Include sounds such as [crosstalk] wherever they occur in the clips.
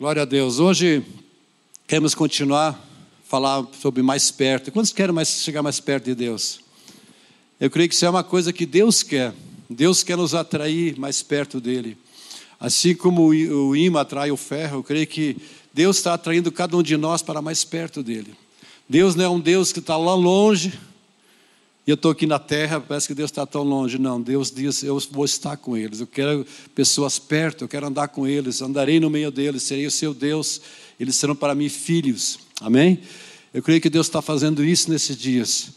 Glória a Deus. Hoje queremos continuar falar sobre mais perto. Quantos querem mais, chegar mais perto de Deus? Eu creio que isso é uma coisa que Deus quer. Deus quer nos atrair mais perto dele. Assim como o imã atrai o ferro, eu creio que Deus está atraindo cada um de nós para mais perto dele. Deus não é um Deus que está lá longe, eu estou aqui na terra, parece que Deus está tão longe. Não, Deus diz: Eu vou estar com eles. Eu quero pessoas perto, eu quero andar com eles, andarei no meio deles, serei o seu Deus, eles serão para mim filhos. Amém? Eu creio que Deus está fazendo isso nesses dias.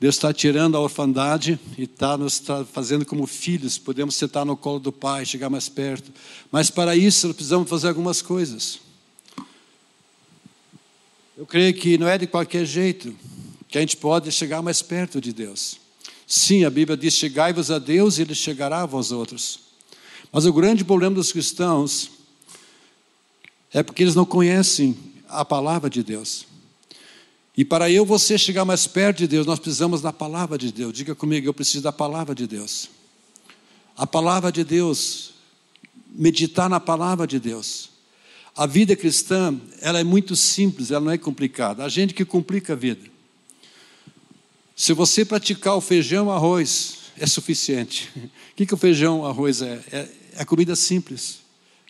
Deus está tirando a orfandade e está nos fazendo como filhos. Podemos sentar no colo do Pai, chegar mais perto. Mas para isso, precisamos fazer algumas coisas. Eu creio que não é de qualquer jeito que a gente pode chegar mais perto de Deus. Sim, a Bíblia diz: chegai-vos a Deus e Ele chegará a vós outros. Mas o grande problema dos cristãos é porque eles não conhecem a palavra de Deus. E para eu você chegar mais perto de Deus, nós precisamos da palavra de Deus. Diga comigo, eu preciso da palavra de Deus. A palavra de Deus, meditar na palavra de Deus. A vida cristã, ela é muito simples, ela não é complicada. A gente que complica a vida. Se você praticar o feijão arroz, é suficiente. [laughs] O que, que o feijão arroz é? É, é comida simples.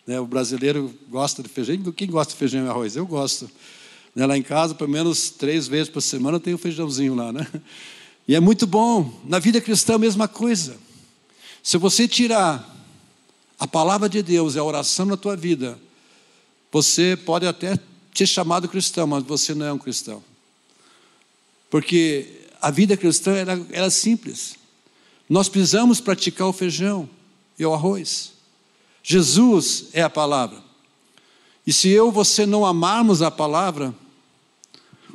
Né? O brasileiro gosta de feijão. Quem gosta de feijão e arroz? Eu gosto. Né? Lá em casa, pelo menos três vezes por semana, tem um feijãozinho lá. Né? E é muito bom. Na vida cristã, a mesma coisa. Se você tirar a palavra de Deus e a oração na tua vida, você pode até ser chamado cristão, mas você não é um cristão. Porque a vida cristã era, era simples. Nós precisamos praticar o feijão e o arroz. Jesus é a palavra. E se eu e você não amarmos a palavra,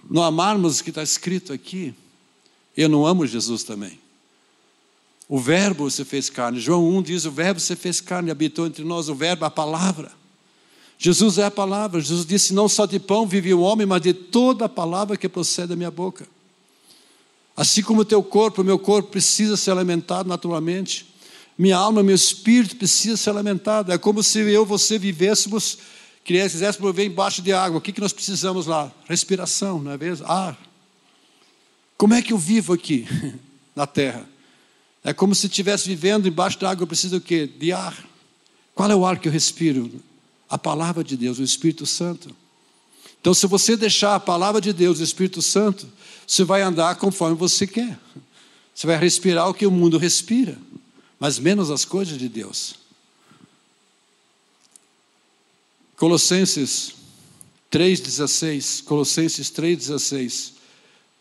não amarmos o que está escrito aqui, eu não amo Jesus também. O Verbo se fez carne. João 1 diz: O Verbo se fez carne, habitou entre nós. O Verbo, a palavra. Jesus é a palavra. Jesus disse: Não só de pão vive o homem, mas de toda a palavra que procede da minha boca. Assim como o teu corpo, o meu corpo precisa ser alimentado naturalmente. Minha alma, meu espírito precisa ser alimentado. É como se eu você vivêssemos, quiséssemos viver embaixo de água. O que, que nós precisamos lá? Respiração, não é mesmo? Ar. Como é que eu vivo aqui [laughs] na terra? É como se estivesse vivendo embaixo da água. Eu preciso do quê? De ar. Qual é o ar que eu respiro? A palavra de Deus, o Espírito Santo. Então, se você deixar a palavra de Deus, o Espírito Santo, você vai andar conforme você quer. Você vai respirar o que o mundo respira, mas menos as coisas de Deus. Colossenses 3,16. Colossenses 3,16.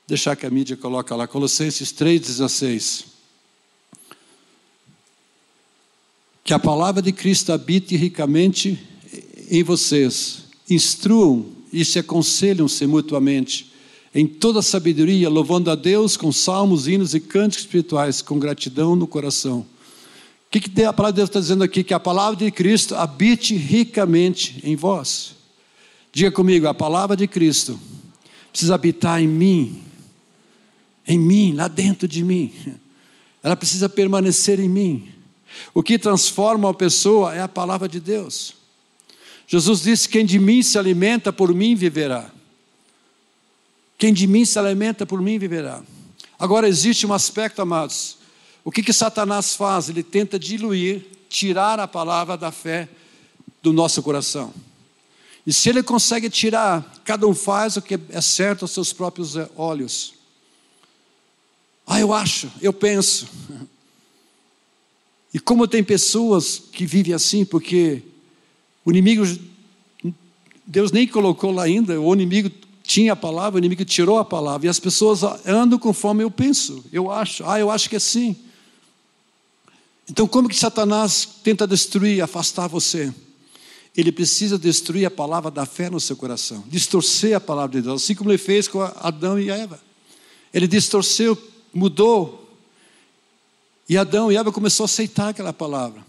Deixar que a mídia coloque lá. Colossenses 3,16. Que a palavra de Cristo habite ricamente em vocês. Instruam e se aconselham-se mutuamente em toda sabedoria, louvando a Deus com salmos, hinos e cânticos espirituais, com gratidão no coração. O que, que a palavra de Deus está dizendo aqui? Que a palavra de Cristo habite ricamente em vós. Diga comigo, a palavra de Cristo precisa habitar em mim, em mim, lá dentro de mim. Ela precisa permanecer em mim. O que transforma uma pessoa é a palavra de Deus. Jesus disse: Quem de mim se alimenta, por mim viverá. Quem de mim se alimenta, por mim viverá. Agora existe um aspecto, amados. O que, que Satanás faz? Ele tenta diluir, tirar a palavra da fé do nosso coração. E se ele consegue tirar, cada um faz o que é certo aos seus próprios olhos. Ah, eu acho, eu penso. E como tem pessoas que vivem assim, porque o inimigo, Deus nem colocou lá ainda, o inimigo tinha a palavra, o inimigo tirou a palavra. E as pessoas andam conforme eu penso, eu acho. Ah, eu acho que é assim. Então, como que Satanás tenta destruir, afastar você? Ele precisa destruir a palavra da fé no seu coração, distorcer a palavra de Deus, assim como ele fez com Adão e Eva. Ele distorceu, mudou, e Adão e Eva começou a aceitar aquela palavra.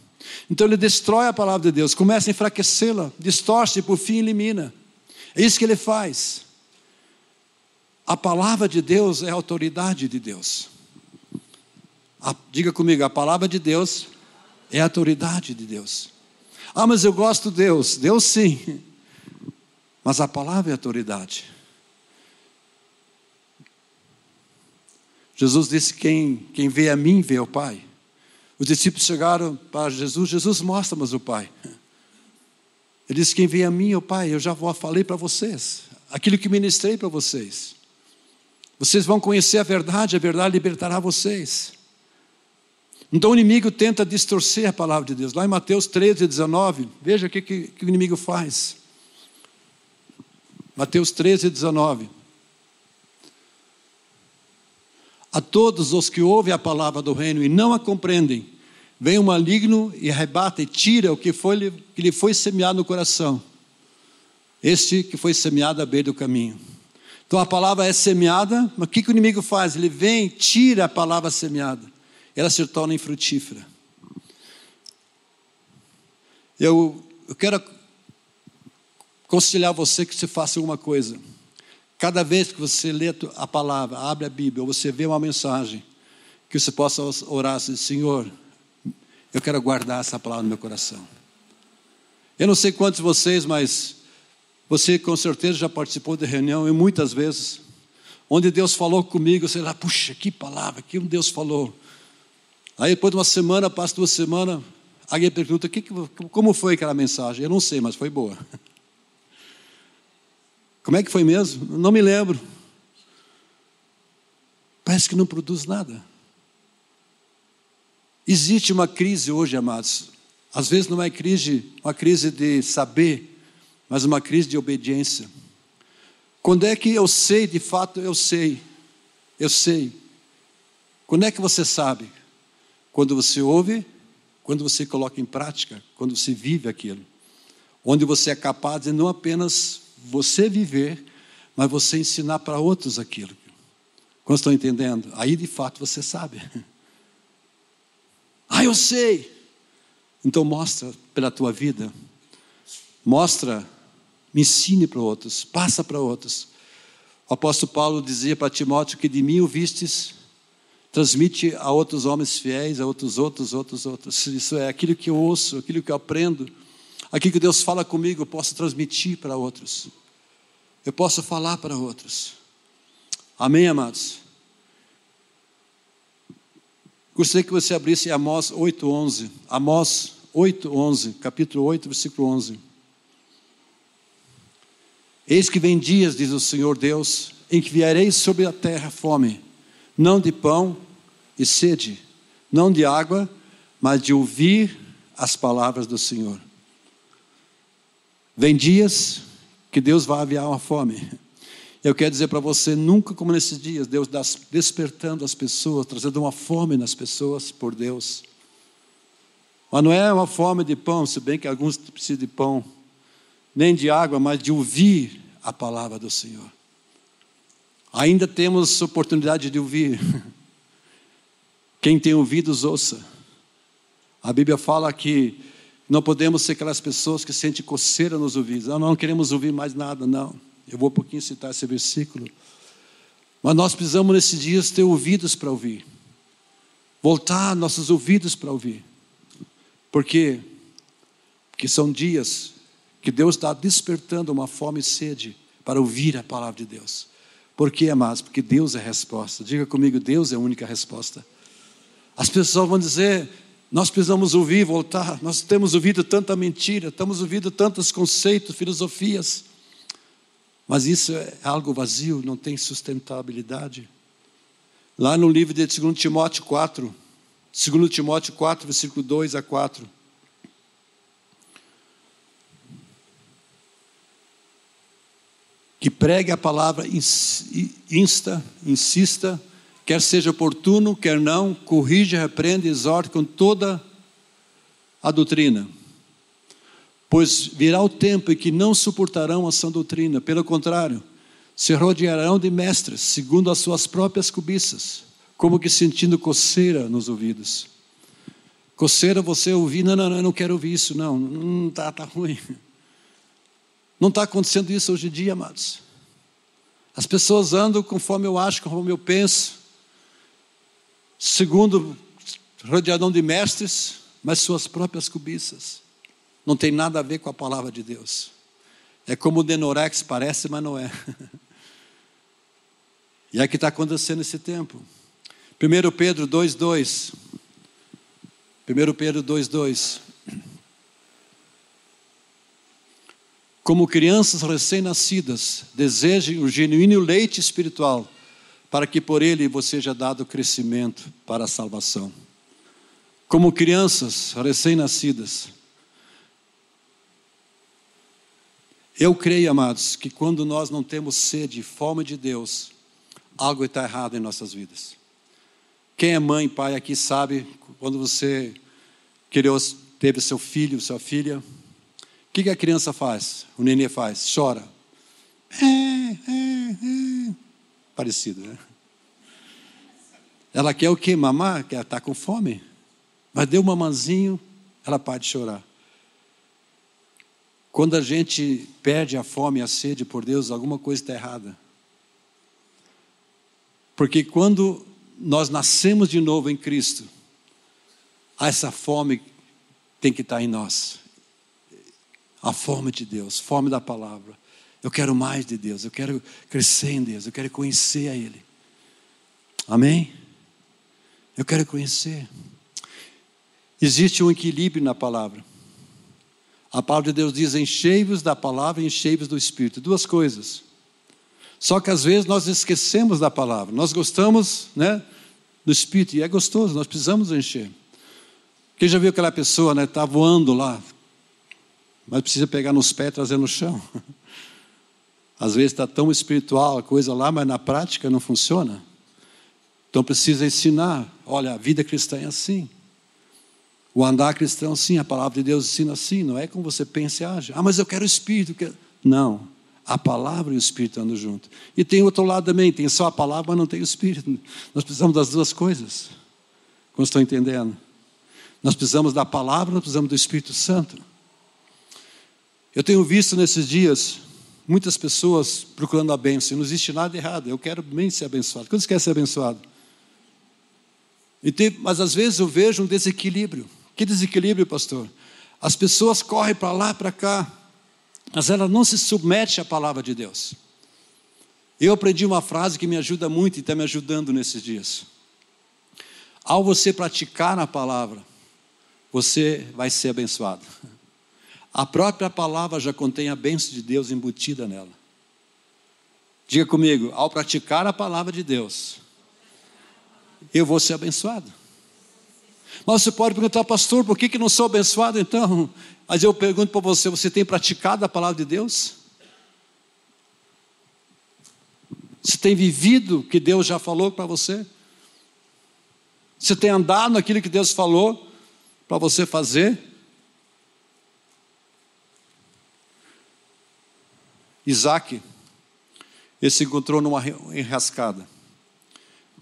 Então ele destrói a palavra de Deus, começa a enfraquecê-la, distorce e por fim elimina. É isso que ele faz. A palavra de Deus é a autoridade de Deus. A, diga comigo, a palavra de Deus é a autoridade de Deus. Ah, mas eu gosto de Deus. Deus sim. Mas a palavra é autoridade. Jesus disse: quem, quem vê a mim, vê o Pai. Os discípulos chegaram para Jesus: Jesus, mostra-nos o Pai. Ele disse: Quem vê a mim, o Pai, eu já falei para vocês, aquilo que ministrei para vocês. Vocês vão conhecer a verdade, a verdade libertará vocês. Então o inimigo tenta distorcer a palavra de Deus. Lá em Mateus 13, 19, veja o que, que, que o inimigo faz. Mateus 13, 19. A todos os que ouvem a palavra do reino e não a compreendem, vem o maligno e arrebata e tira o que, foi, que lhe foi semeado no coração. Este que foi semeado à beira do caminho. Então a palavra é semeada, mas o que, que o inimigo faz? Ele vem, tira a palavra semeada, ela se torna infrutífera. Eu, eu quero aconselhar você que você faça alguma coisa. Cada vez que você lê a palavra, abre a Bíblia, ou você vê uma mensagem, que você possa orar assim, Senhor, eu quero guardar essa palavra no meu coração. Eu não sei quantos de vocês, mas você com certeza já participou de reunião e muitas vezes, onde Deus falou comigo, você lá, puxa, que palavra, que Deus falou. Aí depois de uma semana, passa duas semanas, alguém pergunta, que, como foi aquela mensagem? Eu não sei, mas foi boa. [laughs] Como é que foi mesmo? Não me lembro. Parece que não produz nada. Existe uma crise hoje, amados. Às vezes não é crise, uma crise de saber, mas uma crise de obediência. Quando é que eu sei, de fato eu sei? Eu sei. Quando é que você sabe? Quando você ouve, quando você coloca em prática, quando você vive aquilo. Onde você é capaz de não apenas você viver, mas você ensinar para outros aquilo. Quando estão entendendo? Aí de fato você sabe. [laughs] Ah, eu sei. Então mostra pela tua vida. Mostra, me ensine para outros, passa para outros. O apóstolo Paulo dizia para Timóteo que de mim o vistes, transmite a outros homens fiéis, a outros outros, outros outros. Isso é aquilo que eu ouço, aquilo que eu aprendo. Aquilo que Deus fala comigo, eu posso transmitir para outros. Eu posso falar para outros. Amém, amados? Gostaria que você abrisse Amós 8:11. Amós 8:11, capítulo 8, versículo 11. Eis que vem dias, diz o Senhor Deus, em que viarei sobre a terra fome, não de pão e sede, não de água, mas de ouvir as palavras do Senhor. Vem dias que Deus vai aviar uma fome. Eu quero dizer para você, nunca como nesses dias, Deus está despertando as pessoas, trazendo uma fome nas pessoas por Deus. Mas não é uma fome de pão, se bem que alguns precisam de pão, nem de água, mas de ouvir a palavra do Senhor. Ainda temos oportunidade de ouvir. [laughs] Quem tem ouvidos, ouça. A Bíblia fala que não podemos ser aquelas pessoas que sentem coceira nos ouvidos. Não, não queremos ouvir mais nada, não. Eu vou um pouquinho citar esse versículo. Mas nós precisamos nesses dias ter ouvidos para ouvir. Voltar nossos ouvidos para ouvir. Por quê? Porque são dias que Deus está despertando uma fome e sede para ouvir a palavra de Deus. Por quê, amados? Porque Deus é a resposta. Diga comigo, Deus é a única resposta. As pessoas vão dizer, nós precisamos ouvir, voltar. Nós temos ouvido tanta mentira, estamos ouvindo tantos conceitos, filosofias. Mas isso é algo vazio, não tem sustentabilidade. Lá no livro de 2 Timóteo 4, 2 Timóteo 4, versículo 2 a 4. Que pregue a palavra, insta, insista, quer seja oportuno, quer não, corrija, repreende, exorte com toda a doutrina. Pois virá o tempo em que não suportarão a sã doutrina, pelo contrário, se rodearão de mestres, segundo as suas próprias cobiças, como que sentindo coceira nos ouvidos. Coceira você ouvir, não, não, não, eu não quero ouvir isso, não, não está tá ruim. Não está acontecendo isso hoje em dia, amados. As pessoas andam conforme eu acho, conforme eu penso, segundo rodeadão de mestres, mas suas próprias cobiças. Não tem nada a ver com a palavra de Deus. É como o Denorex parece, mas não é. [laughs] E é que está acontecendo nesse tempo. 1 Pedro 2,2. 1 Pedro 2,2. Como crianças recém-nascidas, desejem o genuíno leite espiritual, para que por ele você seja dado crescimento para a salvação. Como crianças recém-nascidas, Eu creio, amados, que quando nós não temos sede e fome de Deus, algo está errado em nossas vidas. Quem é mãe, pai aqui sabe, quando você criou, teve seu filho, sua filha, o que, que a criança faz? O nenê faz? Chora. É, é, é. Parecido, né? Ela quer o quê? Mamar? Quer estar tá com fome? Mas deu um mamãzinho, ela pode chorar. Quando a gente perde a fome e a sede por Deus, alguma coisa está errada. Porque quando nós nascemos de novo em Cristo, essa fome tem que estar em nós. A fome de Deus, fome da palavra. Eu quero mais de Deus, eu quero crescer em Deus, eu quero conhecer a Ele. Amém? Eu quero conhecer. Existe um equilíbrio na palavra. A palavra de Deus diz: enchei-vos da palavra e enchei-vos do Espírito. Duas coisas. Só que às vezes nós esquecemos da palavra. Nós gostamos né, do Espírito, e é gostoso, nós precisamos encher. Quem já viu aquela pessoa, né? Está voando lá, mas precisa pegar nos pés e trazer no chão. Às vezes está tão espiritual a coisa lá, mas na prática não funciona. Então precisa ensinar. Olha, a vida cristã é assim. O andar cristão, sim, a palavra de Deus ensina assim, não é como você pensa e age. Ah, mas eu quero o Espírito. Quero... Não, a palavra e o Espírito andam juntos. E tem outro lado também, tem só a palavra, mas não tem o Espírito. Nós precisamos das duas coisas. Como estão entendendo? Nós precisamos da palavra, nós precisamos do Espírito Santo. Eu tenho visto nesses dias muitas pessoas procurando a bênção, não existe nada errado. Eu quero bem ser abençoado. Quantos querem ser abençoado? Tem, mas às vezes eu vejo um desequilíbrio. Que desequilíbrio, pastor? As pessoas correm para lá, para cá, mas elas não se submetem à palavra de Deus. Eu aprendi uma frase que me ajuda muito e está me ajudando nesses dias. Ao você praticar a palavra, você vai ser abençoado. A própria palavra já contém a bênção de Deus embutida nela. Diga comigo, ao praticar a palavra de Deus, eu vou ser abençoado. Mas você pode perguntar, pastor, por que, que não sou abençoado então? Mas eu pergunto para você: você tem praticado a palavra de Deus? Você tem vivido o que Deus já falou para você? Você tem andado naquilo que Deus falou para você fazer? Isaac, ele se encontrou numa enrascada.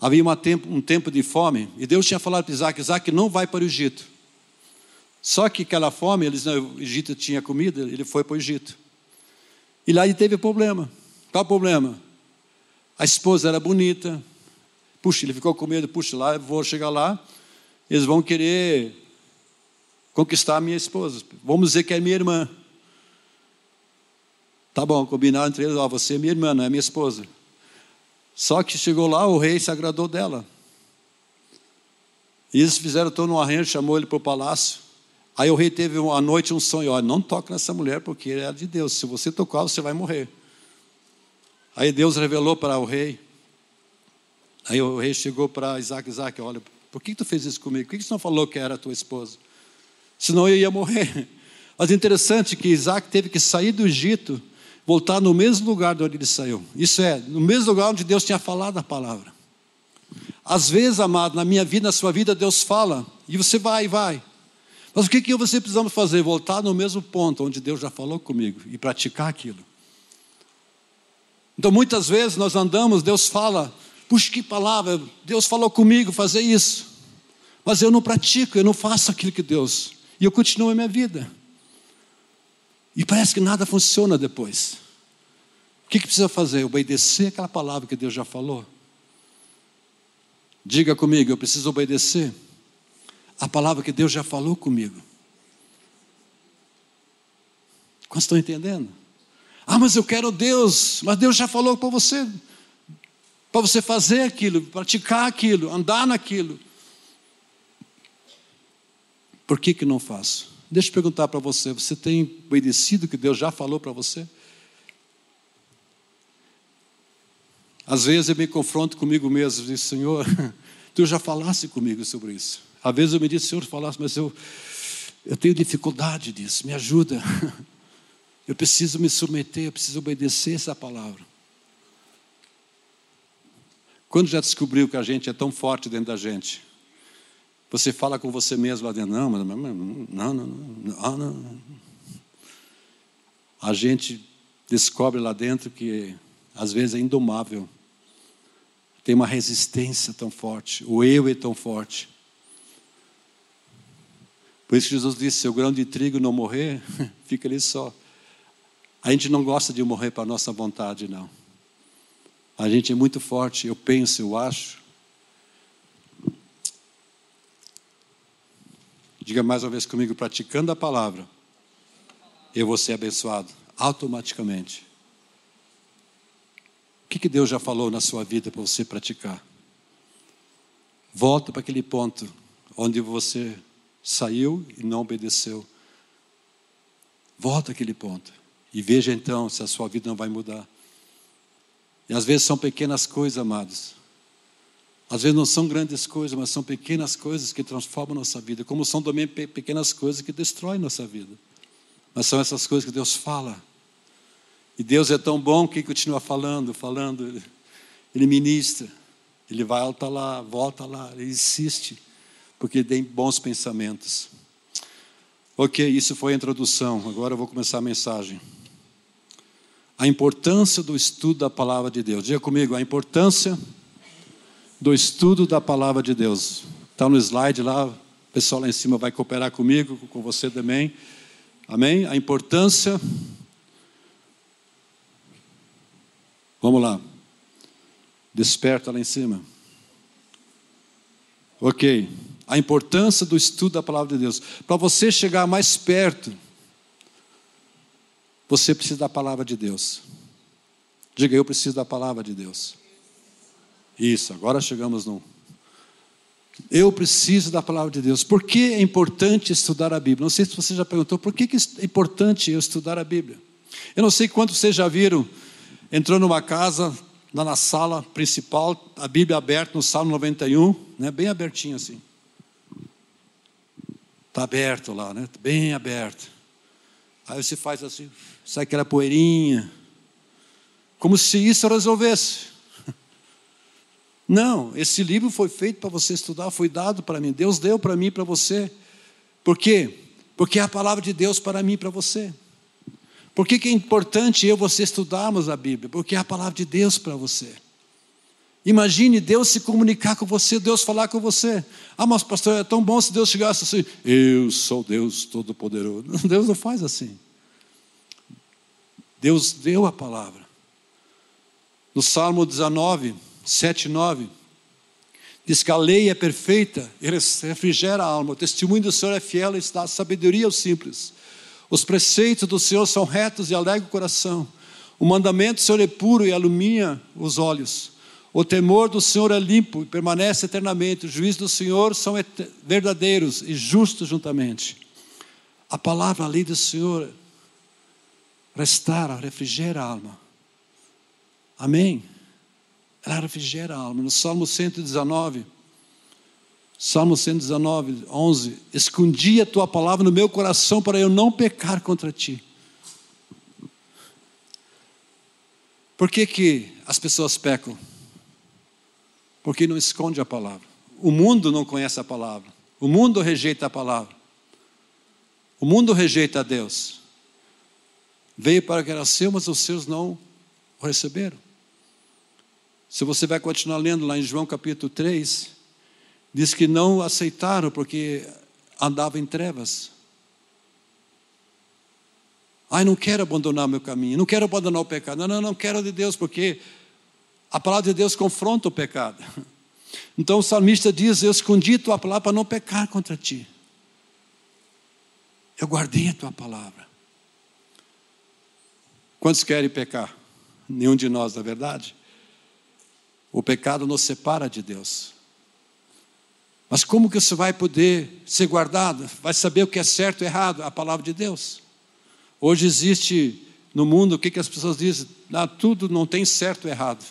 Havia tempo, um tempo de fome, e Deus tinha falado para Isaac: Isaac não vai para o Egito. Só que aquela fome, eles, não, o Egito tinha comida, ele foi para o Egito. E lá ele teve problema. Qual problema? A esposa era bonita. Puxa, ele ficou com medo, puxa, lá, eu vou chegar lá, eles vão querer conquistar a minha esposa. Vamos dizer que é minha irmã. Tá bom, combinaram entre eles, ó, você é minha irmã, não é minha esposa. Só que chegou lá, o rei se agradou dela. E eles fizeram todo um arranjo, chamou ele para o palácio. Aí o rei teve uma noite um sonho: olha, não toque nessa mulher, porque ela é de Deus. Se você tocar, você vai morrer. Aí Deus revelou para o rei. Aí o rei chegou para Isaac: Isaac, olha, por que tu fez isso comigo? Por que você não falou que era tua esposa? Senão eu ia morrer. [laughs] Mas interessante que Isaac teve que sair do Egito voltar no mesmo lugar de onde ele saiu. Isso é, no mesmo lugar onde Deus tinha falado a palavra. Às vezes, amado, na minha vida, na sua vida, Deus fala, e você vai vai. Mas o que, que você precisamos fazer? Voltar no mesmo ponto onde Deus já falou comigo e praticar aquilo. Então, muitas vezes nós andamos, Deus fala, puxa que palavra, Deus falou comigo fazer isso. Mas eu não pratico, eu não faço aquilo que Deus. E eu continuo a minha vida. E parece que nada funciona depois. O que, que precisa fazer? Obedecer aquela palavra que Deus já falou. Diga comigo, eu preciso obedecer a palavra que Deus já falou comigo. Quantos estão entendendo? Ah, mas eu quero Deus. Mas Deus já falou para você. Para você fazer aquilo, praticar aquilo, andar naquilo. Por que, que não faço? Deixa eu perguntar para você: você tem obedecido o que Deus já falou para você? Às vezes eu me confronto comigo mesmo e digo, Senhor, [laughs] tu já falaste comigo sobre isso. Às vezes eu me digo, Senhor, falaste, mas eu, eu tenho dificuldade disso, me ajuda. [laughs] Eu preciso me submeter, eu preciso obedecer essa palavra. Quando já descobriu que a gente é tão forte dentro da gente, você fala com você mesmo lá dentro, não, mas não, não, não, não, não. A gente descobre lá dentro que às vezes é indomável. Tem uma resistência tão forte, o eu é tão forte. Por isso que Jesus disse: se o grão de trigo não morrer, [laughs] fica ali só. A gente não gosta de morrer para a nossa vontade, não. A gente é muito forte, eu penso, eu acho. Diga mais uma vez comigo, praticando a palavra, eu vou ser abençoado automaticamente. O que, que Deus já falou na sua vida para você praticar? Volta para aquele ponto onde você saiu e não obedeceu. Volta àquele ponto. E veja então se a sua vida não vai mudar. E às vezes são pequenas coisas, amados. Às vezes não são grandes coisas, mas são pequenas coisas que transformam nossa vida, como são também pequenas coisas que destroem nossa vida. Mas são essas coisas que Deus fala. E Deus é tão bom que continua falando, falando. Ele ministra. Ele vai volta lá, volta lá, ele insiste porque tem bons pensamentos. Ok, isso foi a introdução, agora eu vou começar a mensagem. A importância do estudo da palavra de Deus. Diga comigo, a importância do estudo da palavra de Deus. Está no slide lá, o pessoal lá em cima vai cooperar comigo, com você também. Amém? A importância. Vamos lá. Desperta lá em cima. Ok a importância do estudo da palavra de Deus. Para você chegar mais perto, você precisa da palavra de Deus. Diga, eu preciso da palavra de Deus. Isso, agora chegamos no. Eu preciso da palavra de Deus. Por que é importante estudar a Bíblia? Não sei se você já perguntou, por que é importante eu estudar a Bíblia? Eu não sei quantos vocês já viram, entrou numa casa, lá na sala principal, a Bíblia aberta no Salmo 91, né, bem abertinho assim. Está aberto lá, né? Bem aberto. Aí você faz assim, sai aquela poeirinha. Como se isso resolvesse. Não, esse livro foi feito para você estudar, foi dado para mim. Deus deu para mim e para você. Por quê? Porque é a palavra de Deus para mim e para você. Por que, que é importante eu e você estudarmos a Bíblia? Porque é a palavra de Deus para você. Imagine Deus se comunicar com você, Deus falar com você. Ah, mas pastor, é tão bom se Deus chegasse assim: Eu sou Deus Todo-Poderoso. [laughs] Deus não faz assim. Deus deu a palavra. No Salmo 19, 7 9, diz que a lei é perfeita e refrigera a alma. O testemunho do Senhor é fiel e a sabedoria aos simples. Os preceitos do Senhor são retos e alegram o coração. O mandamento do Senhor é puro e alumia os olhos. O temor do Senhor é limpo e permanece eternamente. Os juízos do Senhor são verdadeiros e justos juntamente. A palavra, a lei do Senhor, restaura, refrigera a alma. Amém? Ela refrigera a alma. No Salmo 119, Salmo 119, 11: Escondi a tua palavra no meu coração para eu não pecar contra ti. Por que, que as pessoas pecam? porque não esconde a palavra. O mundo não conhece a palavra. O mundo rejeita a palavra. O mundo rejeita a Deus. Veio para que era seu, mas os seus não o receberam. Se você vai continuar lendo lá em João capítulo 3, diz que não aceitaram porque andava em trevas. Ai, não quero abandonar meu caminho, não quero abandonar o pecado. Não, não, não quero de Deus, porque a palavra de Deus confronta o pecado. [laughs] Então o salmista diz: Eu escondi a tua palavra para não pecar contra ti. Eu guardei a tua palavra. Quantos querem pecar? Nenhum de nós, na verdade. O pecado nos separa de Deus. Mas como que isso vai poder ser guardado? Vai saber o que é certo e errado? A palavra de Deus. Hoje existe no mundo o que, que as pessoas dizem? Ah, tudo não tem certo e errado.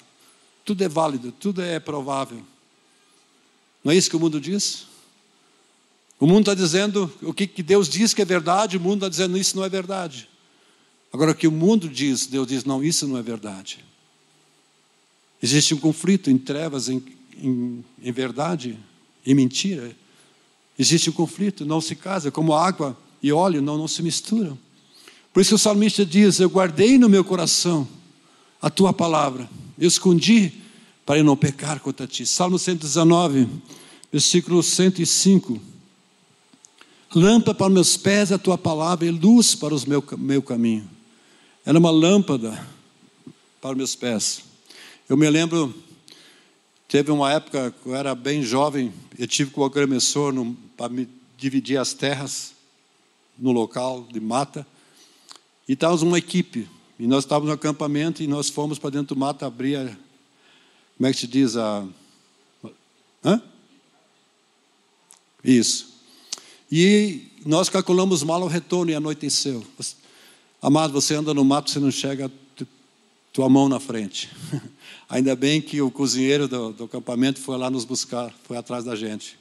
Tudo é válido, tudo é provável. Não é isso que o mundo diz? O mundo está dizendo o que, que Deus diz que é verdade, o mundo está dizendo isso não é verdade. Agora, o que o mundo diz, Deus diz, não, isso não é verdade. Existe um conflito em trevas, em, em, em verdade e mentira. Existe um conflito, não se casa, como água e óleo não, não se misturam. Por isso o salmista diz: Eu guardei no meu coração a tua palavra, eu escondi para eu não pecar contra ti. Salmo 119, versículo 105. Lâmpada para meus pés a tua palavra e luz para o meu, meu caminho. Era uma lâmpada para meus pés. Eu me lembro, teve uma época que eu era bem jovem, eu tive com o agrimensor para me dividir as terras no local de mata. E estávamos uma equipe. E nós estávamos no acampamento e nós fomos para dentro do mato abrir a. Como é que se diz? A. Hã? Isso. E nós calculamos mal o retorno e anoiteceu. Amado, você anda no mato, você não chega tua mão na frente. [laughs] Ainda bem que o cozinheiro do, do acampamento foi lá nos buscar, foi atrás da gente.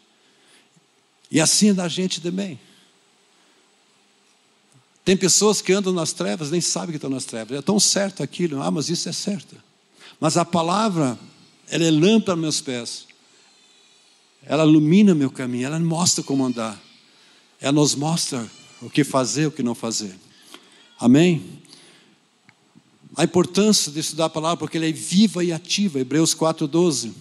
E assim é da gente também. Tem pessoas que andam nas trevas, nem sabem que estão nas trevas. É tão certo aquilo, ah, mas isso é certo. Mas a palavra, ela é lâmpada meus pés. Ela ilumina meu caminho, ela mostra como andar. Ela nos mostra o que fazer, o que não fazer. Amém? A importância de estudar a palavra, porque ela é viva e ativa, Hebreus 4,12.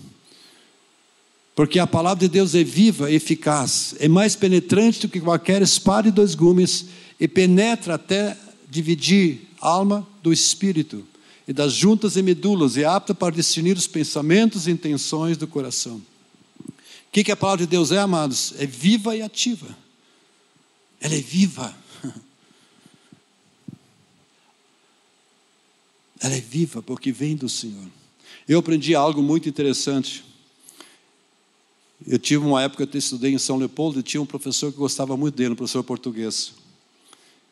Porque a palavra de Deus é viva e eficaz, é mais penetrante do que qualquer espada e dois gumes, e penetra até dividir alma do espírito, e das juntas e medulas, e é apta para discernir os pensamentos e intenções do coração. O que, que a palavra de Deus é, amados? É viva e ativa. Ela é viva. Ela é viva porque vem do Senhor. Eu aprendi algo muito interessante. Eu tive uma época eu estudei em São Leopoldo e tinha um professor que gostava muito dele, um professor português.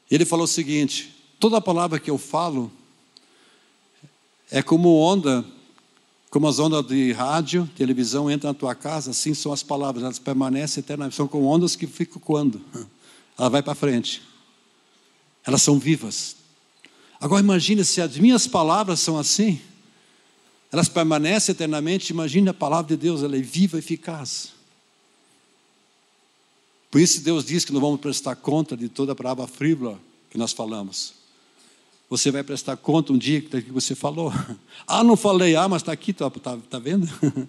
Ele falou o seguinte: toda palavra que eu falo é como onda, como as ondas de rádio, televisão entram na tua casa, assim são as palavras, elas permanecem eternamente, são como ondas que ficam quando? Ela vai para frente. Elas são vivas, Agora imagine se as minhas palavras são assim, elas permanecem eternamente. Imagine a palavra de Deus, ela é viva e eficaz. Por isso Deus diz que não vamos prestar conta de toda a palavra frívola que nós falamos. Você vai prestar conta um dia que você falou. [laughs] Ah, não falei, ah, mas está aqui, está tá, tá vendo? [laughs]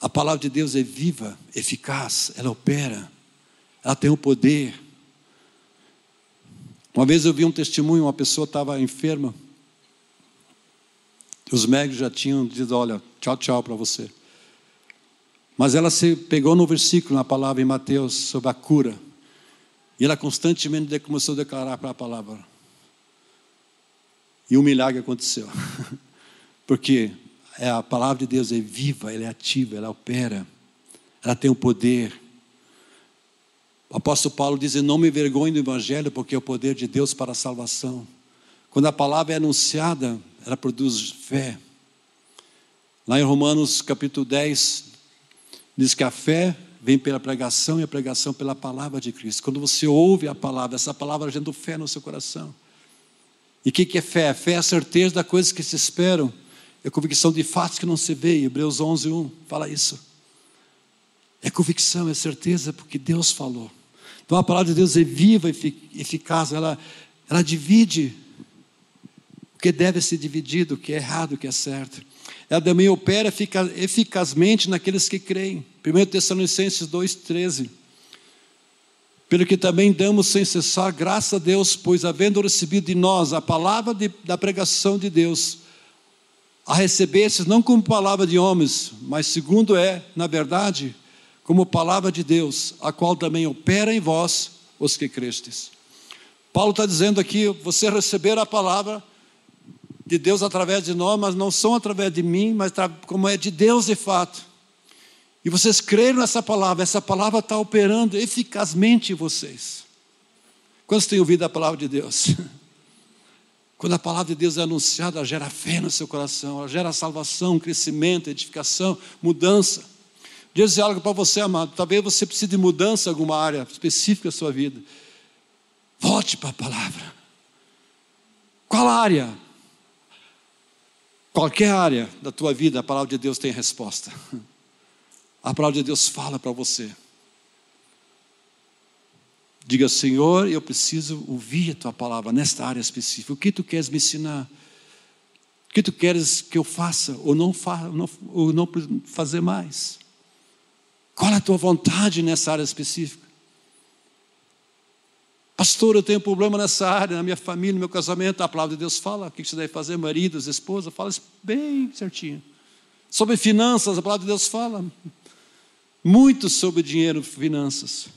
A palavra de Deus é viva, eficaz, ela opera, ela tem o poder uma vez eu vi um testemunho, uma pessoa estava enferma. Os médicos já tinham dito: olha, tchau, tchau para você. Mas ela se pegou no versículo, na palavra em Mateus, sobre a cura. E ela constantemente começou a declarar para a palavra. E um milagre aconteceu. [laughs] Porque é a palavra de Deus é viva, ela é ativa, ela opera, ela tem o poder. O apóstolo Paulo diz: Não me envergonhe do Evangelho, porque é o poder de Deus para a salvação. Quando a palavra é anunciada, ela produz fé. Lá em Romanos capítulo 10, diz que a fé vem pela pregação e a pregação pela palavra de Cristo. Quando você ouve a palavra, essa palavra gerando fé no seu coração. E o que, que é fé? Fé é a certeza das coisas que se esperam, é a convicção de fatos que não se vê. Hebreus 11, 1 fala isso. É convicção, é certeza, porque Deus falou. Então a palavra de Deus é viva e eficaz, ela, ela divide o que deve ser dividido, o que é errado, o que é certo. Ela também opera eficazmente naqueles que creem. 1 Tessalonicenses 2,13. Pelo que também damos sem cessar graças a Deus, pois havendo recebido de nós a palavra de, da pregação de Deus, a recebestes não como palavra de homens, mas segundo é, na verdade, como palavra de Deus, a qual também opera em vós os que crestes. Paulo está dizendo aqui: você receber a palavra de Deus através de nós, mas não são através de mim, mas como é de Deus de fato. E vocês creram nessa palavra, essa palavra está operando eficazmente em vocês. Quantos têm ouvido a palavra de Deus? [laughs] Quando a palavra de Deus é anunciada, ela gera fé no seu coração, ela gera salvação, crescimento, edificação, mudança. Deus diz algo para você, amado. Talvez você precise de mudança em alguma área específica da sua vida. Volte para a palavra. Qual área? Qualquer área da tua vida, a palavra de Deus tem resposta. A palavra de Deus fala para você. Diga, Senhor, eu preciso ouvir a tua palavra nesta área específica. O que tu queres me ensinar? O que tu queres que eu faça ou não, fa não, ou não fazer mais? Qual é a tua vontade nessa área específica? Pastor, eu tenho problema nessa área, na minha família, no meu casamento. A palavra de Deus fala o que você deve fazer, maridos, esposa, fala isso bem certinho. Sobre finanças, a palavra de Deus fala muito sobre dinheiro e finanças.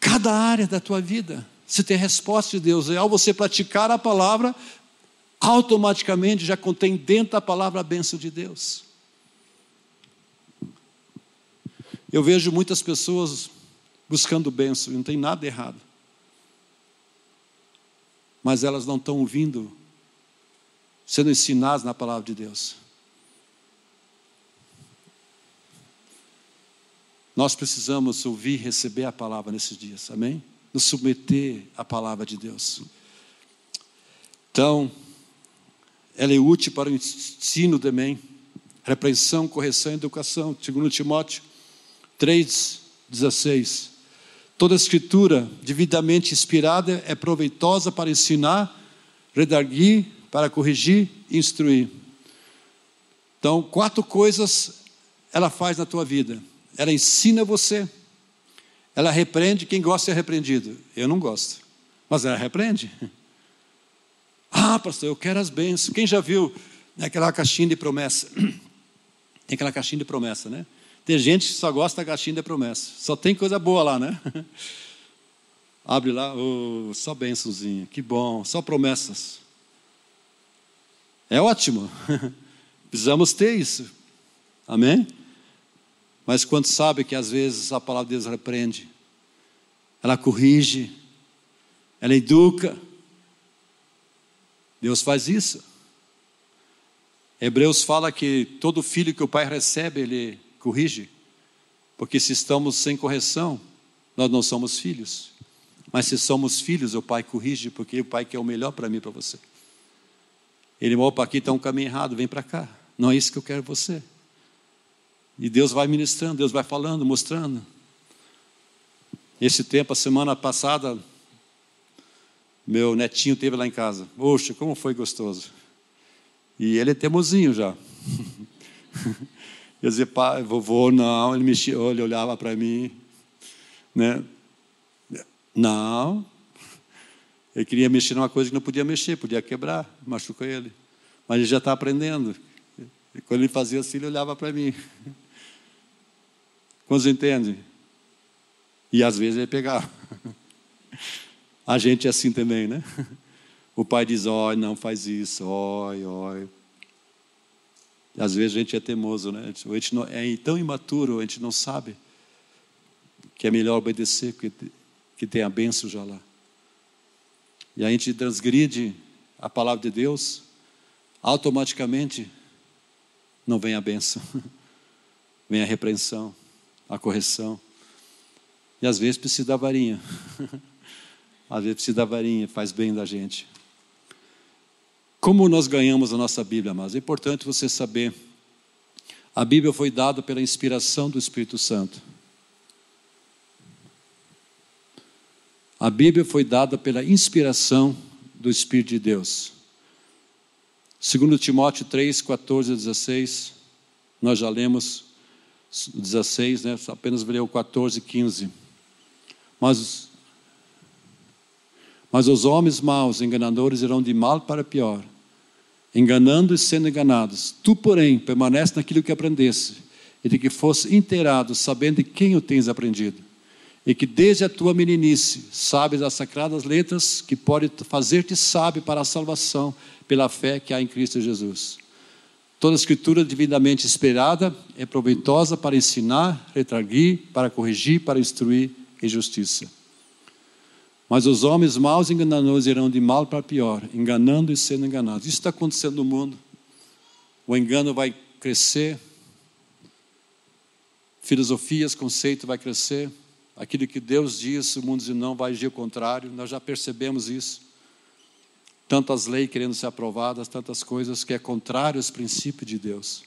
Cada área da tua vida, você tem resposta de Deus. E ao você praticar a palavra, automaticamente já contém dentro da palavra a bênção de Deus. Eu vejo muitas pessoas buscando bênção, não tem nada errado. Mas elas não estão ouvindo, sendo ensinadas na palavra de Deus. Nós precisamos ouvir e receber a palavra nesses dias, amém? Nos submeter à palavra de Deus. Então, ela é útil para o ensino também, repreensão, correção e educação. Segundo Timóteo 3,16. Toda escritura devidamente inspirada é proveitosa para ensinar, redarguir, para corrigir e instruir. Então, quatro coisas ela faz na tua vida ela ensina você, ela repreende quem gosta de ser repreendido. Eu não gosto, mas ela repreende. [laughs] Ah, pastor, eu quero as bênçãos. Quem já viu aquela caixinha de promessa? [clears throat] Tem aquela caixinha de promessa, né? Tem gente que só gosta da caixinha de promessa. Só tem coisa boa lá, né? [laughs] Abre lá, oh, só bênçãozinha, que bom, só promessas. É ótimo. [laughs] Precisamos ter isso. Amém? Mas quando sabe que às vezes a palavra de Deus repreende, ela corrige, ela educa, Deus faz isso. Hebreus fala que todo filho que o pai recebe, ele corrige, porque se estamos sem correção, nós não somos filhos. Mas se somos filhos, o pai corrige, porque o pai quer o melhor para mim e para você. Ele, opa, aqui está um caminho errado, vem para cá. Não é isso que eu quero você. E Deus vai ministrando, Deus vai falando, mostrando. Esse tempo, a semana passada, meu netinho teve lá em casa. Poxa, como foi gostoso. E ele é teimosinho já. [laughs] Eu dizia, pai, vovô, não. Ele mexia, ele olhava para mim. Né? Não. Ele queria mexer numa coisa que não podia mexer, podia quebrar, machucou ele. Mas ele já está aprendendo. E quando ele fazia assim, ele olhava para mim. [laughs] Quantos entendem? E às vezes ele pegava. [laughs] A gente é assim também, né? [laughs] O pai diz, oi, não faz isso, oi, oi. Às vezes a gente é teimoso, né? A gente não, é tão imaturo, a gente não sabe que é melhor obedecer, que, que tem a benção já lá. E a gente transgride a palavra de Deus, automaticamente não vem a benção, [laughs] vem a repreensão a correção. E às vezes precisa da varinha. [laughs] às vezes precisa da varinha, faz bem da gente. Como nós ganhamos a nossa Bíblia, mas é importante você saber. A Bíblia foi dada pela inspiração do Espírito Santo. A Bíblia foi dada pela inspiração do Espírito de Deus. Segundo Timóteo 3, 14 a 16, nós já lemos 16, né? apenas ler o 14 e 15. Mas, mas os homens maus, enganadores, irão de mal para pior, enganando e sendo enganados. Tu, porém, permanece naquilo que aprendeste, e de que fosse inteirado, sabendo de quem o tens aprendido, e que desde a tua meninice sabes as sagradas letras que pode fazer-te sábio para a salvação pela fé que há em Cristo Jesus. Toda escritura divinamente inspirada é proveitosa para ensinar, retragir, para corrigir, para instruir em justiça. Mas os homens maus e enganosos irão de mal para pior, enganando e sendo enganados. Isso está acontecendo no mundo. O engano vai crescer, filosofias, conceito vai crescer. Aquilo que Deus diz, o mundo diz não, vai agir o contrário. Nós já percebemos isso. Tantas leis querendo ser aprovadas, tantas coisas que é contrário aos princípios de Deus.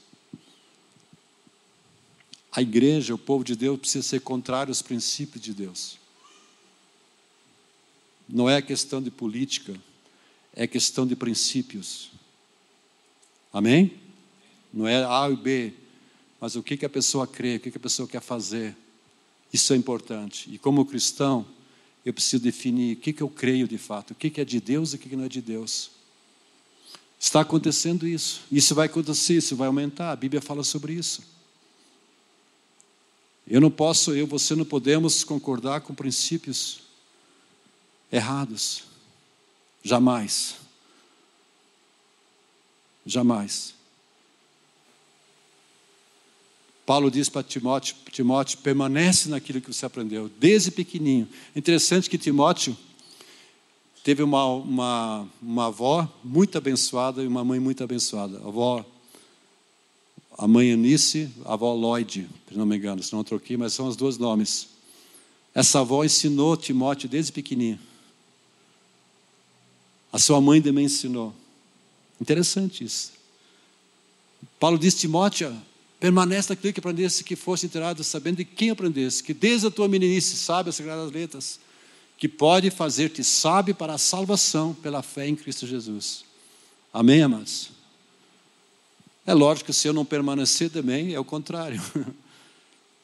A igreja, o povo de Deus, precisa ser contrário aos princípios de Deus. Não é questão de política, é questão de princípios. Amém? Não é A e B, mas o que, que a pessoa crê, o que, que a pessoa quer fazer. Isso é importante. E como cristão, eu preciso definir o que, que eu creio de fato, o que, que é de Deus e o que, que não é de Deus. Está acontecendo isso. Isso vai acontecer, isso vai aumentar. A Bíblia fala sobre isso. Eu não posso, eu, você não podemos concordar com princípios errados. Jamais. Jamais. Paulo diz para Timóteo, Timóteo, permanece naquilo que você aprendeu, desde pequenininho. Interessante que Timóteo teve uma, uma, uma avó muito abençoada e uma mãe muito abençoada. A avó, a mãe Eunice, a avó Lloyd, se não me engano, se não troquei, mas são os dois nomes. Essa avó ensinou Timóteo desde pequenininho. A sua mãe também ensinou. Interessante isso. Paulo diz: Timóteo, permanece naquilo que aprendesse, que fosse inteirado, sabendo de quem aprendesse, que desde a tua meninice sabe as sagradas letras, que pode fazer-te sábio para a salvação pela fé em Cristo Jesus. Amém, amados? É lógico que se eu não permanecer também, é o contrário. [laughs]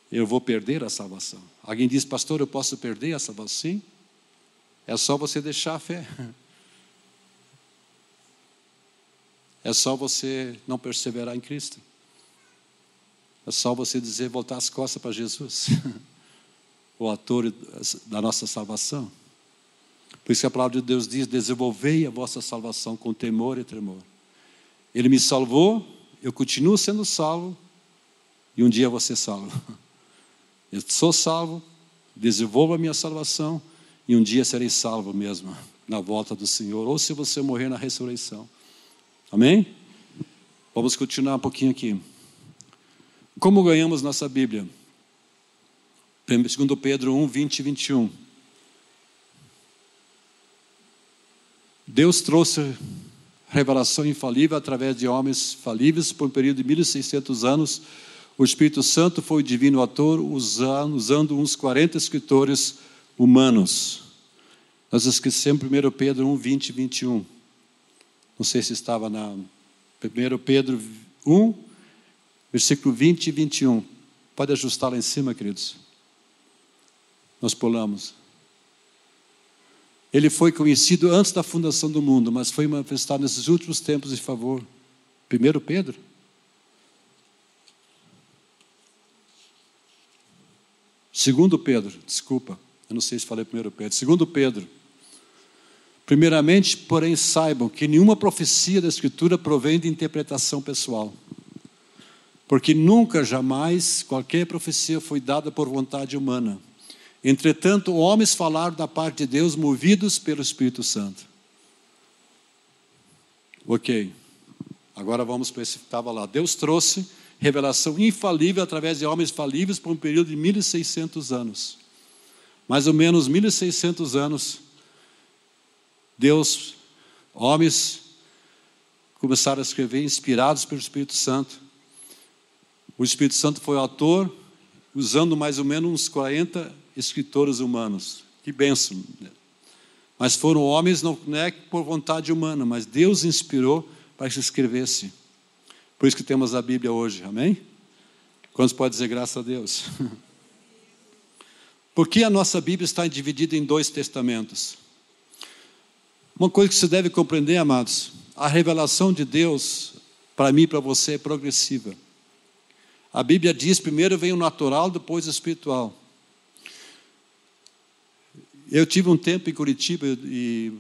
Eu vou perder a salvação. Alguém diz, pastor, eu posso perder a salvação? Sim. É só você deixar a fé. [laughs] É só você não perseverar em Cristo. É só você dizer, voltar as costas para Jesus, [laughs] o ator da nossa salvação. Por isso que a palavra de Deus diz: desenvolvei a vossa salvação com temor e tremor. Ele me salvou, eu continuo sendo salvo, e um dia ser salvo. [laughs] Eu sou salvo, desenvolvo a minha salvação, e um dia serei salvo mesmo, na volta do Senhor, ou se você morrer na ressurreição. Amém? Vamos continuar um pouquinho aqui. Como ganhamos nossa Bíblia? 2 Pedro 1, 20 e 21. Deus trouxe revelação infalível através de homens falíveis por um período de 1600 anos. O Espírito Santo foi o divino ator usando, usando uns 40 escritores humanos. Nós esquecemos 1 Pedro 1, 20 e 21. Não sei se estava na 1 Pedro 1, versículo 20 e 21. Pode ajustar lá em cima, queridos. Nós pulamos. Ele foi conhecido antes da fundação do mundo, mas foi manifestado nesses últimos tempos em favor. 1 Pedro. Segundo Pedro, desculpa, eu não sei se falei primeiro Pedro. Segundo Pedro, Primeiramente, porém, saibam que nenhuma profecia da Escritura provém de interpretação pessoal. Porque nunca, jamais, qualquer profecia foi dada por vontade humana. Entretanto, homens falaram da parte de Deus, movidos pelo Espírito Santo. Ok. Agora vamos para esse que estava lá. Deus trouxe revelação infalível através de homens falíveis por um período de 1600 anos. Mais ou menos 1600 anos Deus, homens, começaram a escrever inspirados pelo Espírito Santo. O Espírito Santo foi o autor, usando mais ou menos uns 40 escritores humanos. Que bênção. Mas foram homens, não é por vontade humana, mas Deus inspirou para que se escrevesse. Por isso que temos a Bíblia hoje, amém? Quantos podem dizer graças a Deus? [laughs] Por que a nossa Bíblia está dividida em dois testamentos? Uma coisa que você deve compreender, amados, a revelação de Deus, para mim e para você, é progressiva. A Bíblia diz: primeiro vem o natural, depois o espiritual. Eu tive um tempo em Curitiba e,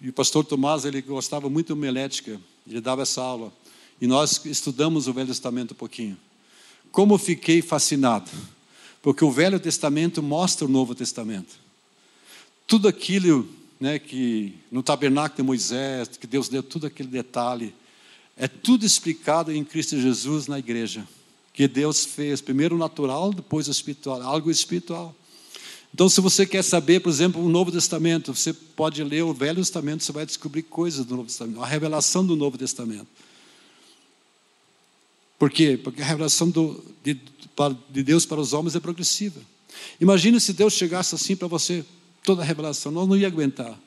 e o pastor Tomás ele gostava muito de homilética, ele dava essa aula. E nós estudamos o Velho Testamento um pouquinho. Como fiquei fascinado, porque o Velho Testamento mostra o Novo Testamento. Tudo aquilo né, que no tabernáculo de Moisés, que Deus deu todo aquele detalhe, é tudo explicado em Cristo Jesus na igreja. Que Deus fez, primeiro o natural, depois o espiritual, algo espiritual. Então, se você quer saber, por exemplo, o Novo Testamento, você pode ler o Velho Testamento, você vai descobrir coisas do Novo Testamento, a revelação do Novo Testamento. Por quê? Porque a revelação do, de, de Deus para os homens é progressiva. Imagine se Deus chegasse assim para você, toda a revelação, nós não ia aguentar.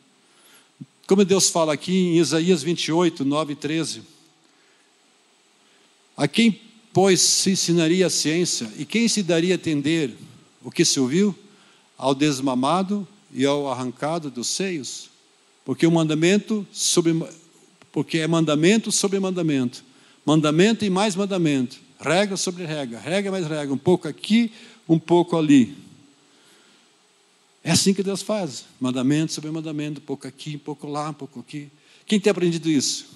Como Deus fala aqui em Isaías 28, 9 e 13. A quem, pois, se ensinaria a ciência? E quem se daria a entender o que se ouviu? Ao desmamado e ao arrancado dos seios? Porque o mandamento sobre porque é mandamento sobre mandamento, mandamento e mais mandamento, regra sobre regra, regra mais regra, um pouco aqui, um pouco ali. É assim que Deus faz, mandamento sobre mandamento, pouco aqui, pouco lá, pouco aqui. Quem tem aprendido isso?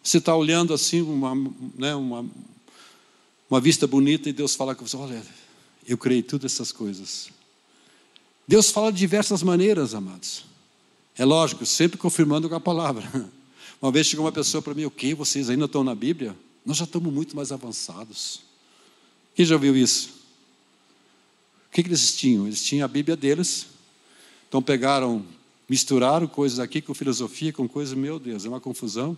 Você está olhando assim, uma, né, uma, uma vista bonita, e Deus fala com você: olha, eu criei todas essas coisas. Deus fala de diversas maneiras, amados. É lógico, sempre confirmando com a palavra. [laughs] Uma vez chegou uma pessoa para mim: o que? Vocês ainda estão na Bíblia? Nós já estamos muito mais avançados. Quem já viu isso? O que, que eles tinham? Eles tinham a Bíblia deles, então pegaram, misturaram coisas aqui com filosofia, com coisas, meu Deus, é uma confusão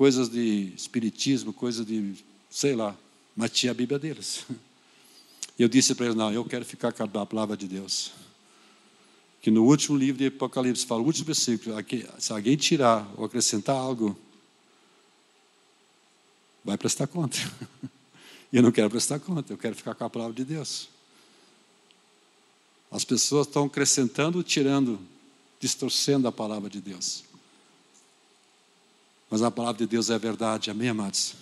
coisas de espiritismo, coisas de, sei lá, mas tinha a Bíblia deles. E eu disse para eles: não, eu quero ficar com a palavra de Deus. Que no último livro de Apocalipse fala, o último versículo, se alguém tirar ou acrescentar algo, vai prestar conta. [laughs] E eu não quero prestar conta, eu quero ficar com a palavra de Deus. As pessoas estão acrescentando, tirando, distorcendo a palavra de Deus. Mas a palavra de Deus é verdade, amém, amados?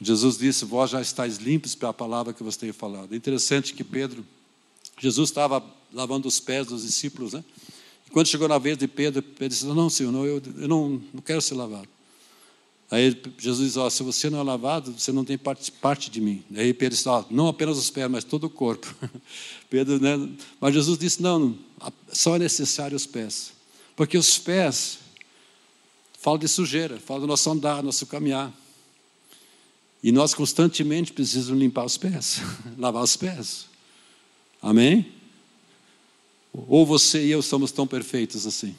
Jesus disse: Vós já estáis limpos pela palavra que vos tenho falado. É interessante que Pedro, Jesus estava lavando os pés dos discípulos, né? E quando chegou na vez de Pedro, Pedro disse: Não, Senhor, não, eu, eu não, não quero ser lavado. Aí Jesus disse: Se você não é lavado, você não tem parte, parte de mim. Aí Pedro disse: Não apenas os pés, mas todo o corpo. [laughs] Pedro, né? Mas Jesus disse: Não, só é necessário os pés. Porque os pés fala de sujeira, fala do nosso andar, nosso caminhar. E nós constantemente precisamos limpar os pés, [laughs] lavar os pés. Amém? Ou você e eu somos tão perfeitos assim,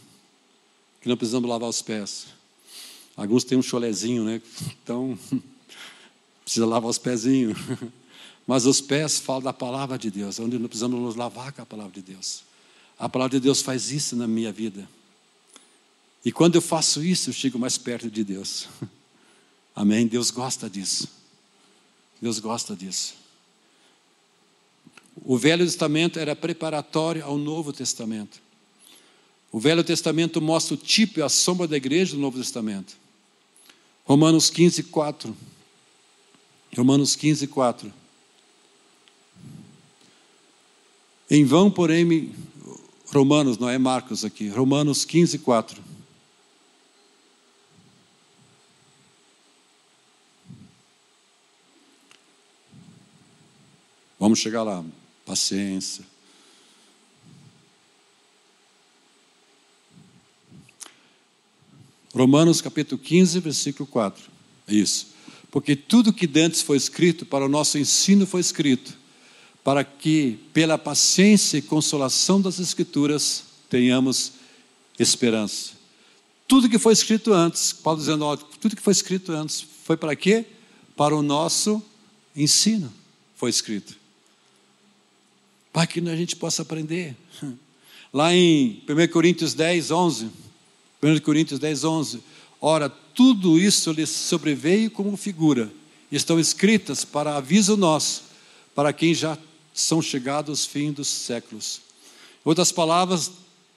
que não precisamos lavar os pés. Alguns têm um cholezinho, né? Então, [laughs] precisa lavar os pezinhos. [laughs] Mas os pés falam da palavra de Deus, onde nós precisamos nos lavar com a palavra de Deus. A palavra de Deus faz isso na minha vida. E quando eu faço isso, eu chego mais perto de Deus. [laughs] Amém? Deus gosta disso. Deus gosta disso. O Velho Testamento era preparatório ao Novo Testamento. O Velho Testamento mostra o tipo e a sombra da igreja do Novo Testamento. Romanos 15, 4. Romanos 15, 4. Em vão, porém, Romanos, não é Marcos aqui, Romanos 15, 4. Vamos chegar lá. Paciência. Romanos capítulo 15, versículo 4. É isso. Porque tudo que dantes foi escrito para o nosso ensino foi escrito, para que, pela paciência e consolação das Escrituras, tenhamos esperança. Tudo que foi escrito antes, Paulo dizendo, ó, tudo que foi escrito antes, foi para quê? Para o nosso ensino foi escrito para que a gente possa aprender. Lá em 1 Coríntios 10, 11, 1 Coríntios 10, 11, ora, tudo isso lhes sobreveio como figura, estão escritas para aviso nosso, para quem já são chegados os fins dos séculos. Outras palavras,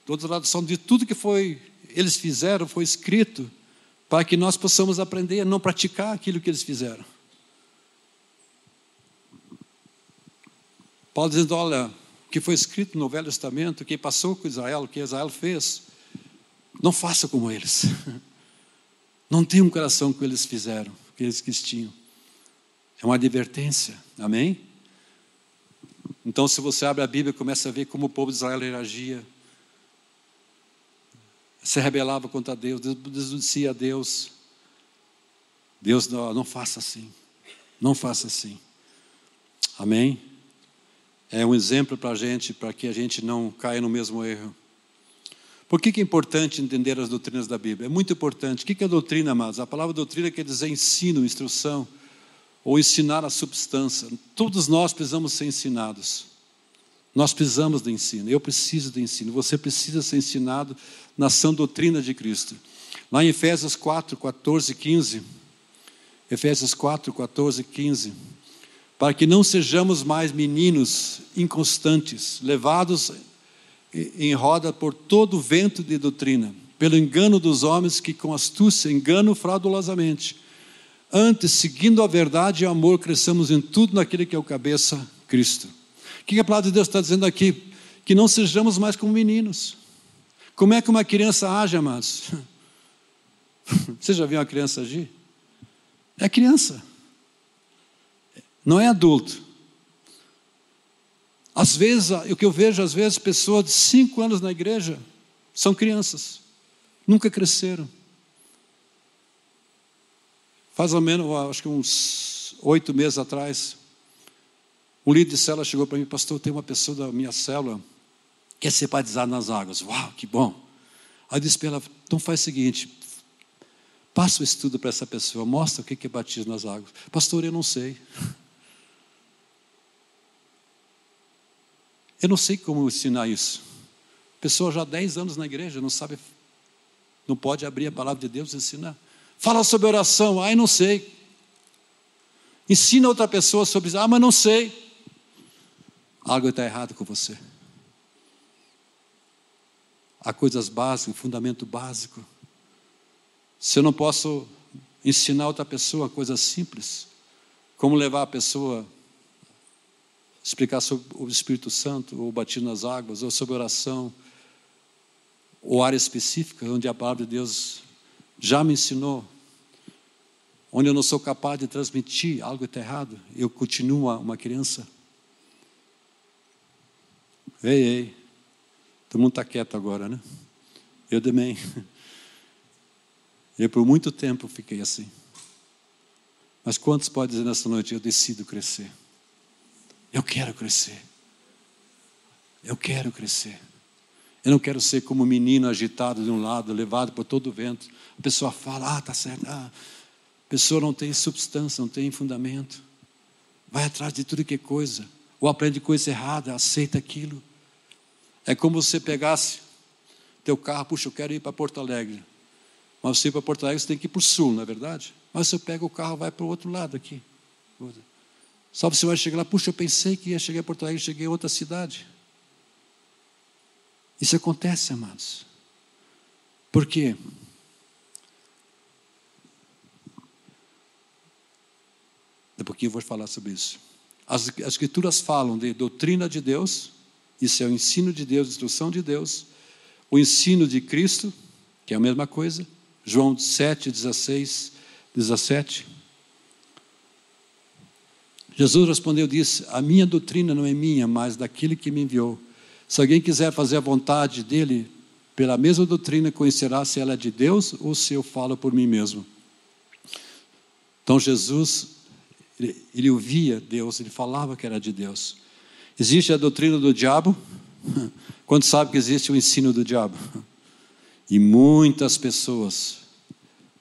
outra tradução de tudo que foi eles fizeram foi escrito para que nós possamos aprender a não praticar aquilo que eles fizeram. Paulo dizendo: olha, o que foi escrito no Velho Testamento, o que passou com Israel, o que Israel fez, não faça como eles. Não tenha um coração que eles fizeram, que eles quis tinham. É uma advertência, amém? Então, se você abre a Bíblia começa a ver como o povo de Israel reagia, se rebelava contra Deus, desobedecia a Deus. Deus não, não faça assim, não faça assim, amém? É um exemplo para a gente, para que a gente não caia no mesmo erro. Por que, é importante entender as doutrinas da Bíblia? É muito importante. O que, é doutrina, amados? A palavra doutrina quer dizer ensino, instrução, ou ensinar a substância. Todos nós precisamos ser ensinados. Nós precisamos de ensino. Eu preciso de ensino. Você precisa ser ensinado na sã doutrina de Cristo. Lá em Efésios 4, 14 15. Efésios 4, 14 15. Para que não sejamos mais meninos inconstantes, levados em roda por todo vento de doutrina, pelo engano dos homens que com astúcia enganam fraudulosamente. Antes, seguindo a verdade e o amor, cresçamos em tudo naquele que é o cabeça, Cristo. O que a palavra de Deus está dizendo aqui? Que não sejamos mais como meninos. Como é que uma criança age, amados? [laughs] Você já viu uma criança agir? É criança. Não é adulto. Às vezes, o que eu vejo, às vezes, pessoas de cinco anos na igreja são crianças, nunca cresceram. Faz ao menos, acho que uns oito meses atrás, um líder de célula chegou para mim, pastor, tem uma pessoa da minha célula que é ser batizada nas águas. Uau, que bom. Aí eu disse para ela, então faz o seguinte, passa o estudo para essa pessoa, mostra o que é batismo nas águas. Pastor, eu não sei. Eu não sei como ensinar isso. Pessoa já há 10 anos na igreja, não sabe, não pode abrir a palavra de Deus e ensinar. Fala sobre oração, ai, não sei. Ensina outra pessoa sobre isso, ah, mas não sei. Algo está errado com você. Há coisas básicas, fundamento básico. Se eu não posso ensinar outra pessoa coisas simples, como levar a pessoa explicar sobre o Espírito Santo, ou batismo nas águas, ou sobre oração, ou área específica onde a palavra de Deus já me ensinou, onde eu não sou capaz de transmitir algo está errado, eu continuo uma criança. Ei, ei, todo mundo está quieto agora, né? Eu também. Eu por muito tempo fiquei assim. Mas quantos podem dizer nessa noite, eu decido crescer? Eu quero crescer. Eu quero crescer. Eu não quero ser como um menino agitado de um lado, levado por todo o vento. A pessoa fala, ah, tá certo. Ah, a pessoa não tem substância, não tem fundamento. Vai atrás de tudo que é coisa. Ou aprende coisa errada, aceita aquilo. É como você pegasse teu carro, puxa, eu quero ir para Porto Alegre. Mas você ir para Porto Alegre, você tem que ir para o sul, não é verdade? Mas você pega o carro vai para o outro lado aqui. Só você vai chegar lá, puxa, eu pensei que ia chegar a Porto Alegre, cheguei a outra cidade. Isso acontece, amados. Por quê? Daqui a pouquinho eu vou falar sobre isso. As, as escrituras falam de doutrina de Deus, isso é o ensino de Deus, instrução de Deus, o ensino de Cristo, que é a mesma coisa, João 7, 16, 17. Jesus respondeu e disse: A minha doutrina não é minha, mas daquele que me enviou. Se alguém quiser fazer a vontade dele, pela mesma doutrina conhecerá se ela é de Deus ou se eu falo por mim mesmo. Então Jesus, ele, ele ouvia Deus, ele falava que era de Deus. Existe a doutrina do diabo? [laughs] Quando sabe que existe o ensino do diabo? [laughs] E muitas pessoas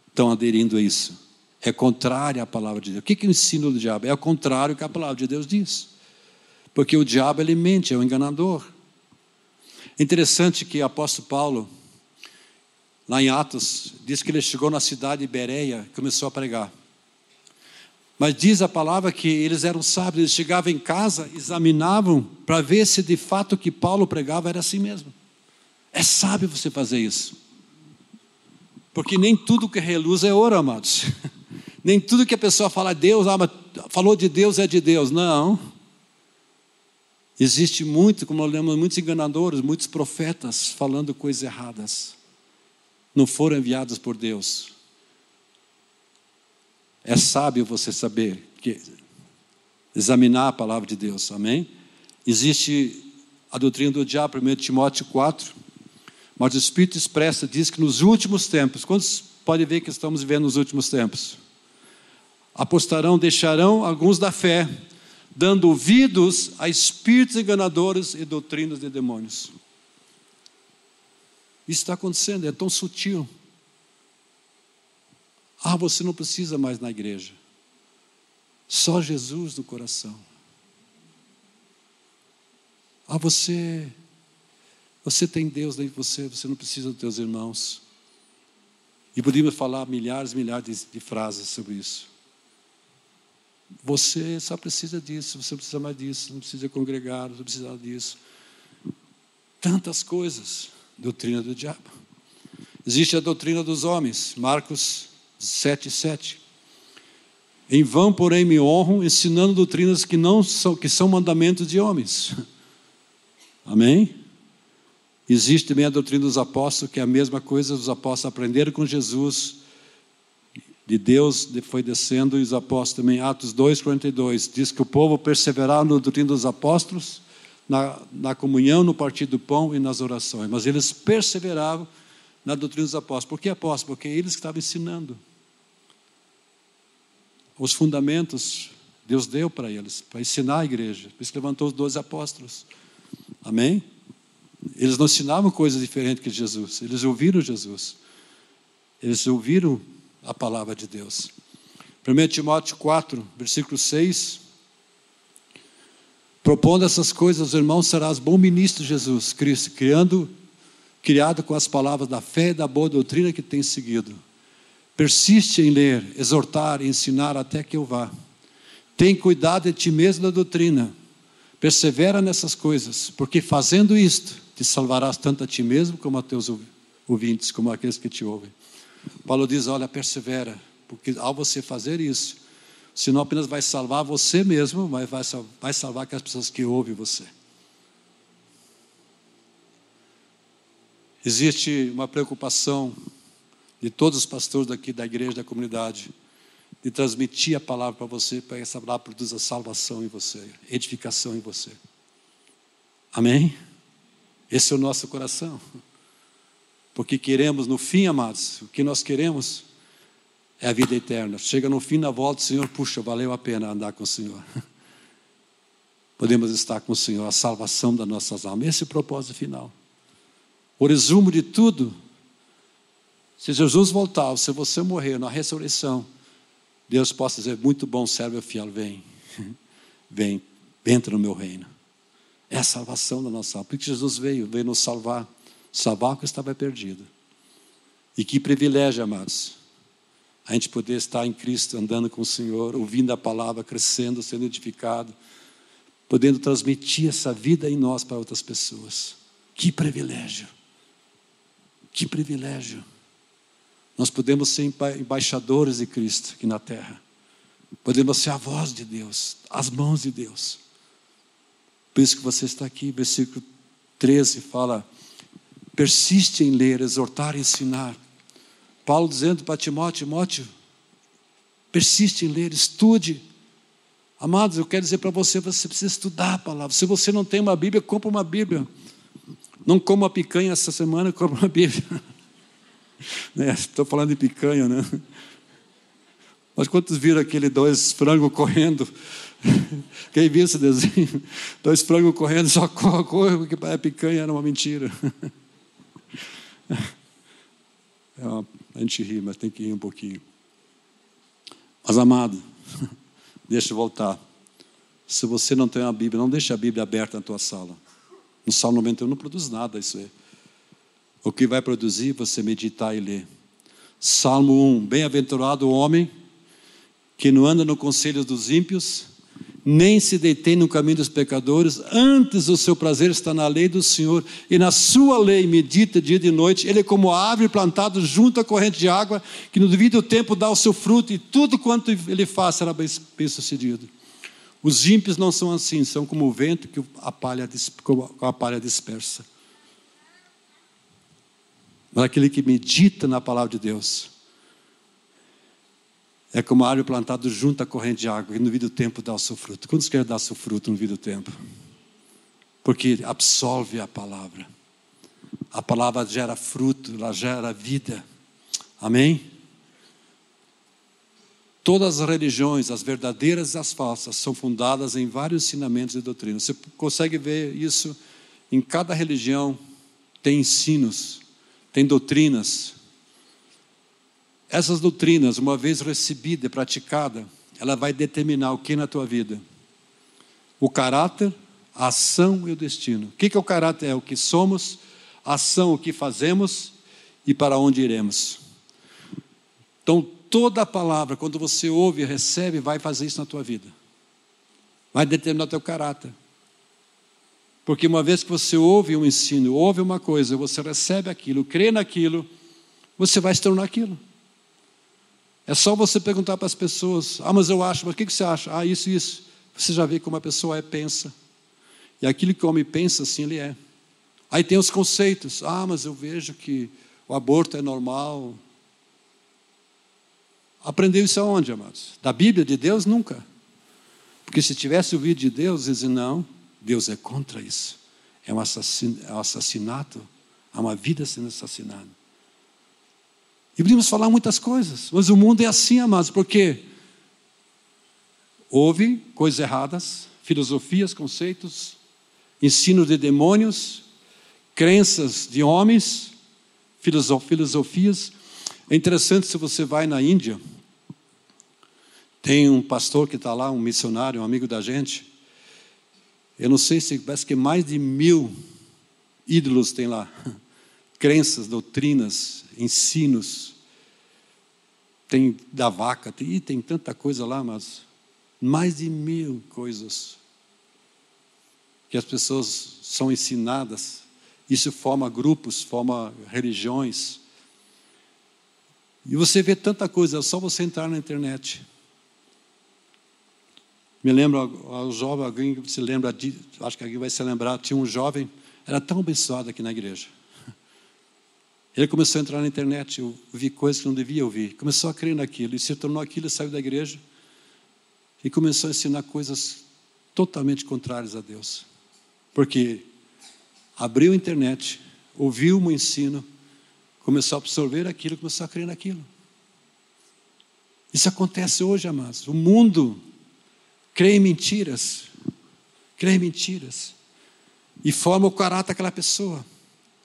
estão aderindo a isso é contrária à palavra de Deus. O que é o ensino do diabo? É o contrário que a palavra de Deus diz. Porque o diabo ele mente, é um enganador. Interessante que o apóstolo Paulo, lá em Atos, diz que ele chegou na cidade de Bereia e começou a pregar. Mas diz a palavra que eles eram sábios, eles chegavam em casa, examinavam para ver se de fato o que Paulo pregava era assim mesmo. É sábio você fazer isso. Porque nem tudo que reluz é ouro, amados. [laughs] Nem tudo que a pessoa fala Deus, ah, falou de Deus é de Deus. Não. Existe muito, como nós lemos, muitos enganadores, muitos profetas falando coisas erradas. Não foram enviados por Deus. É sábio você saber que examinar a palavra de Deus, amém? Existe a doutrina do diabo, 1 Timóteo 4, mas o Espírito expressa, diz que nos últimos tempos, quantos podem ver que estamos vivendo nos últimos tempos? Apostarão, deixarão alguns da fé, dando ouvidos a espíritos enganadores e doutrinas de demônios. Isso está acontecendo, é tão sutil. Ah, você não precisa mais na igreja. Só Jesus no coração. Ah, você você tem Deus dentro de você, você não precisa dos teus irmãos. E podíamos falar milhares e milhares de frases sobre isso. Você só precisa disso, você não precisa mais disso, não precisa congregar, não precisa disso. Tantas coisas. Doutrina do diabo. Existe a doutrina dos homens, Marcos 7, 7. Em vão, porém, me honram, ensinando doutrinas que não são, que são mandamentos de homens. [laughs] Amém? Existe também a doutrina dos apóstolos, que é a mesma coisa, os apóstolos aprenderam com Jesus, de Deus foi descendo, e os apóstolos também, Atos 2, 42, diz que o povo perseverava na doutrina dos apóstolos, na, na comunhão, no partir do pão e nas orações, mas eles perseveravam na doutrina dos apóstolos. Por que apóstolos? Porque eles que estavam ensinando. Os fundamentos Deus deu para eles, para ensinar a igreja. Por isso levantou os doze apóstolos. Amém? Eles não ensinavam coisas diferentes que Jesus, eles ouviram Jesus. Eles ouviram a palavra de Deus. 1 Timóteo 4, versículo 6. Propondo essas coisas, irmãos, serás bom ministro de Jesus Cristo, criando, criado com as palavras da fé e da boa doutrina que tem seguido. Persiste em ler, exortar ensinar até que eu vá. Tem cuidado de ti mesmo da doutrina. Persevera nessas coisas, porque fazendo isto, te salvarás tanto a ti mesmo como a teus ouvintes, como aqueles que te ouvem. Paulo diz: Olha, persevera, porque ao você fazer isso, você não apenas vai salvar você mesmo, mas vai, vai salvar aquelas pessoas que ouvem você. Existe uma preocupação de todos os pastores daqui da igreja, da comunidade, de transmitir a palavra para você, para que essa palavra produza salvação em você, edificação em você. Amém? Esse é o nosso coração. Porque queremos, no fim, amados, o que nós queremos é a vida eterna. Chega no fim da volta, Senhor, puxa, valeu a pena andar com o Senhor. [laughs] Podemos estar com o Senhor, a salvação das nossas almas. Esse é o propósito final. O resumo de tudo, se Jesus voltar, se você morrer na ressurreição, Deus possa dizer: muito bom, servo fiel, vem, [laughs] vem, entra no meu reino. É a salvação da nossa alma. Porque Jesus veio, veio nos salvar salvar o que estava perdido. E que privilégio, amados, a gente poder estar em Cristo, andando com o Senhor, ouvindo a palavra, crescendo, sendo edificado, podendo transmitir essa vida em nós para outras pessoas. Que privilégio! Que privilégio! Nós podemos ser embaixadores de Cristo aqui na terra. Podemos ser a voz de Deus, as mãos de Deus. Por isso que você está aqui, versículo 13 fala: persiste em ler, exortar ensinar. Paulo dizendo para Timóteo: Timóteo, persiste em ler, estude. Amados, eu quero dizer para você: você precisa estudar a palavra. Se você não tem uma Bíblia, compra uma Bíblia. Não coma picanha essa semana, compra uma Bíblia. [laughs] Estou né? falando de picanha, né? Mas quantos viram aquele dois frangos correndo? [laughs] Quem viu esse desenho? Dois frangos correndo, só corre, corre, porque a picanha era uma mentira. [laughs] É uma, a gente ri, mas tem que rir um pouquinho. Mas, amado, [laughs] deixa eu voltar. Se você não tem a Bíblia, não deixe a Bíblia aberta na tua sala. No Salmo 91 não produz nada isso aí. O que vai produzir, você meditar e ler. Salmo 1: Bem-aventurado o homem que não anda no conselho dos ímpios, nem se detém no caminho dos pecadores, antes o seu prazer está na lei do Senhor, e na sua lei medita dia e noite. Ele é como a árvore plantada junto à corrente de água, que no devido tempo dá o seu fruto, e tudo quanto ele faz será bem, sucedido. Os ímpios não são assim, são como o vento que a palha, a palha dispersa. Mas aquele que medita na palavra de Deus é como a árvore plantada junto à corrente de água, que no devido tempo dá o seu fruto. Quantos querem dar o seu fruto no devido tempo? Porque absolve a palavra. A palavra gera fruto, ela gera vida. Amém? Todas as religiões, as verdadeiras e as falsas, são fundadas em vários ensinamentos e doutrinas. Você consegue ver isso em cada religião, tem ensinos, tem doutrinas. Essas doutrinas, uma vez recebida e praticada, ela vai determinar o que na tua vida? O caráter, a ação e o destino. O que é o caráter? É o que somos, a ação, o que fazemos e para onde iremos. Então, toda a palavra, quando você ouve e recebe, vai fazer isso na tua vida. Vai determinar o teu caráter. Porque uma vez que você ouve um ensino, ouve uma coisa, você recebe aquilo, crê naquilo, você vai se tornar aquilo. É só você perguntar para as pessoas: ah, mas eu acho, mas o que você acha? Ah, isso, isso. Você já vê como a pessoa é, pensa. E aquilo que o homem pensa, assim ele é. Aí tem os conceitos: ah, mas eu vejo que o aborto é normal. Aprendeu isso aonde, amados? Da Bíblia de Deus? Nunca. Porque se tivesse ouvido de Deus, dizia: não, Deus é contra isso. É um é assassinato, há uma vida sendo assassinada. E podemos falar muitas coisas, mas o mundo é assim, amados, porque houve coisas erradas, filosofias, conceitos, ensino de demônios, crenças de homens, filosofias. É interessante se você vai na Índia, tem um pastor que está lá, um missionário, um amigo da gente. Eu não sei se parece que mais de mil ídolos tem lá, [laughs] crenças, doutrinas, ensinos. Tem da vaca, tem, tem tanta coisa lá, mas mais de mil coisas que as pessoas são ensinadas. Isso forma grupos, forma religiões. E você vê tanta coisa, é só você entrar na internet. Me lembro, ao jovem, alguém se lembra, acho que alguém vai se lembrar, tinha um jovem, era tão abençoado aqui na igreja. Ele começou a entrar na internet, eu vi coisas que não devia ouvir. Começou a crer naquilo e se tornou aquilo, saiu da igreja e começou a ensinar coisas totalmente contrárias a Deus. Porque abriu a internet, ouviu um ensino, começou a absorver aquilo, começou a crer naquilo. Isso acontece hoje, amados. O mundo crê em mentiras, crê em mentiras e forma o caráter daquela pessoa,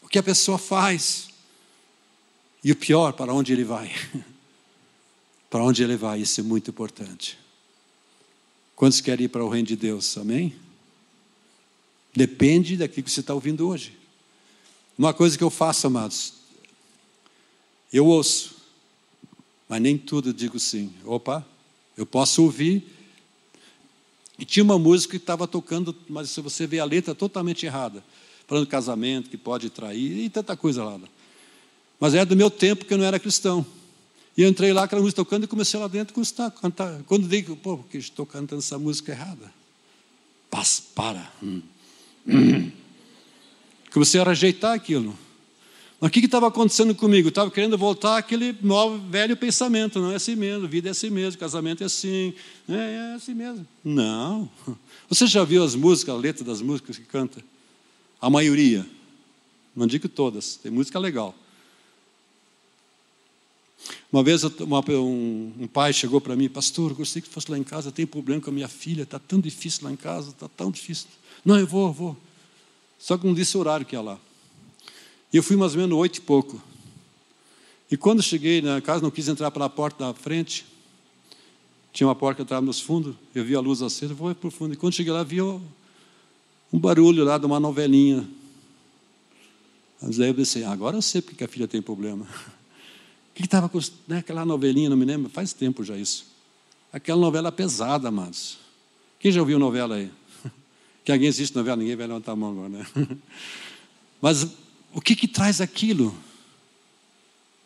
o que a pessoa faz. E o pior, para onde ele vai? [laughs] para onde ele vai, isso é muito importante. Quantos querem ir para o reino de Deus? Amém? Depende daquilo que você está ouvindo hoje. Uma coisa que eu faço, amados, eu ouço, mas nem tudo digo sim. Opa, eu posso ouvir. E tinha uma música que estava tocando, mas se você vê a letra totalmente errada, falando casamento, que pode trair, e tanta coisa lá. Mas era do meu tempo que eu não era cristão. E eu entrei lá, aquela música tocando, e comecei lá dentro a cantar. Quando digo, pô, porque estou cantando essa música errada. Paz, para. Hum. Hum. Comecei a rejeitar aquilo. Mas o que estava acontecendo comigo? Estava querendo voltar àquele novo, velho pensamento. Não é assim mesmo, vida é assim mesmo, casamento é assim. É, é assim mesmo. Não. Você já viu as músicas, a letra das músicas que canta? A maioria. Não digo todas, tem música legal. Uma vez uma, um, um, pai chegou para mim, pastor, gostaria que fosse lá em casa, tem problema com a minha filha, está tão difícil lá em casa, está tão difícil. Não, eu vou, eu vou. Só que não disse o horário que ia lá. E eu fui mais ou menos oito e pouco. E quando cheguei na casa, não quis entrar pela porta da frente. Tinha uma porta que entrava nos fundos, eu vi a luz acesa, vou para o fundo. E quando cheguei lá, vi um barulho lá de uma novelinha. Mas aí eu pensei, ah, agora eu sei porque a filha tem problema. [laughs] Que estava com né, aquela novelinha, não me lembro, faz tempo já isso. Aquela novela pesada, amados. Quem já ouviu novela aí? [laughs] Que alguém existe novela, ninguém vai levantar a mão agora, né? [laughs] Mas o que que traz aquilo?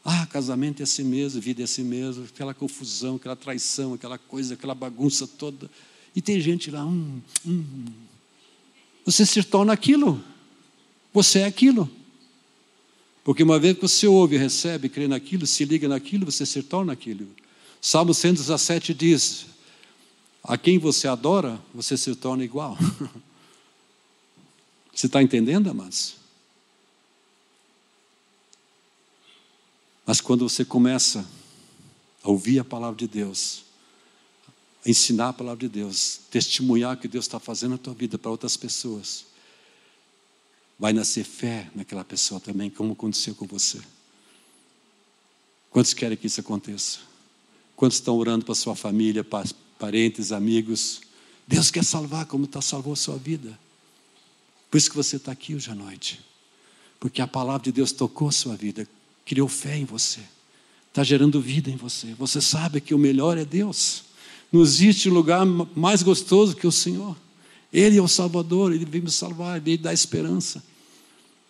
Ah, casamento é assim mesmo, vida é assim mesmo, aquela confusão, aquela traição, aquela coisa, aquela bagunça toda. E tem gente lá, hum, hum. Você se torna aquilo. Você é aquilo. Porque uma vez que você ouve, recebe, crê naquilo, se liga naquilo, você se torna aquilo. Salmo 117 diz: A quem você adora, você se torna igual. [laughs] Você está entendendo, amados? Mas quando você começa a ouvir a palavra de Deus, a ensinar a palavra de Deus, testemunhar o que Deus está fazendo na tua vida para outras pessoas, vai nascer fé naquela pessoa também, como aconteceu com você. Quantos querem que isso aconteça? Quantos estão orando para sua família, para parentes, amigos? Deus quer salvar como está salvou a sua vida. Por isso que você está aqui hoje à noite. Porque a palavra de Deus tocou a sua vida, criou fé em você, está gerando vida em você. Você sabe que o melhor é Deus. Não existe lugar mais gostoso que o Senhor. Ele é o Salvador, Ele veio me salvar, Ele dá esperança.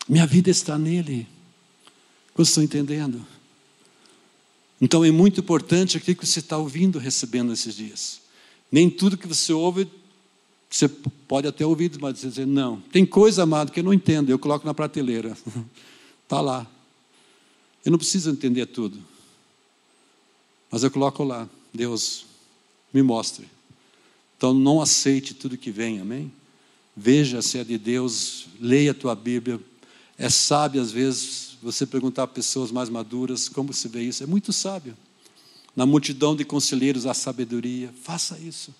Minha vida está nele. Vocês estão entendendo? Então é muito importante aquilo que você está ouvindo, recebendo esses dias. Nem tudo que você ouve, você pode até ouvir, mas dizer, não. Tem coisa, amado, que eu não entendo, eu coloco na prateleira. Está [laughs] lá. Eu não preciso entender tudo. Mas eu coloco lá, Deus, me mostre. Então não aceite tudo que vem, amém? Veja se é de Deus, leia a tua Bíblia. É sábio, às vezes, você perguntar a pessoas mais maduras como se vê isso. É muito sábio. Na multidão de conselheiros há sabedoria. Faça isso.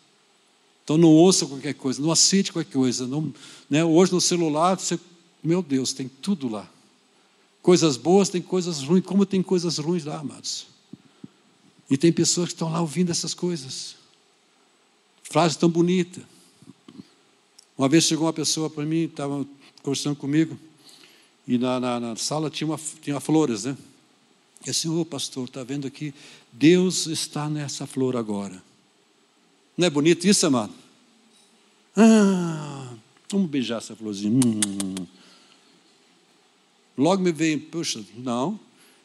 Então não ouça qualquer coisa, não aceite qualquer coisa. Não, né? Hoje no celular, você, meu Deus, tem tudo lá. Coisas boas, tem coisas ruins. Como tem coisas ruins lá, amados? E tem pessoas que estão lá ouvindo essas coisas. Frase tão bonita. Uma vez chegou uma pessoa para mim, estava conversando comigo, e na, na, na, sala tinha, uma, tinha flores, né? E assim, ô oh, pastor, está vendo aqui? Deus está nessa flor agora. Não é bonito isso, amado? Ah, vamos beijar essa florzinha. Hum. Logo me veio, puxa, não,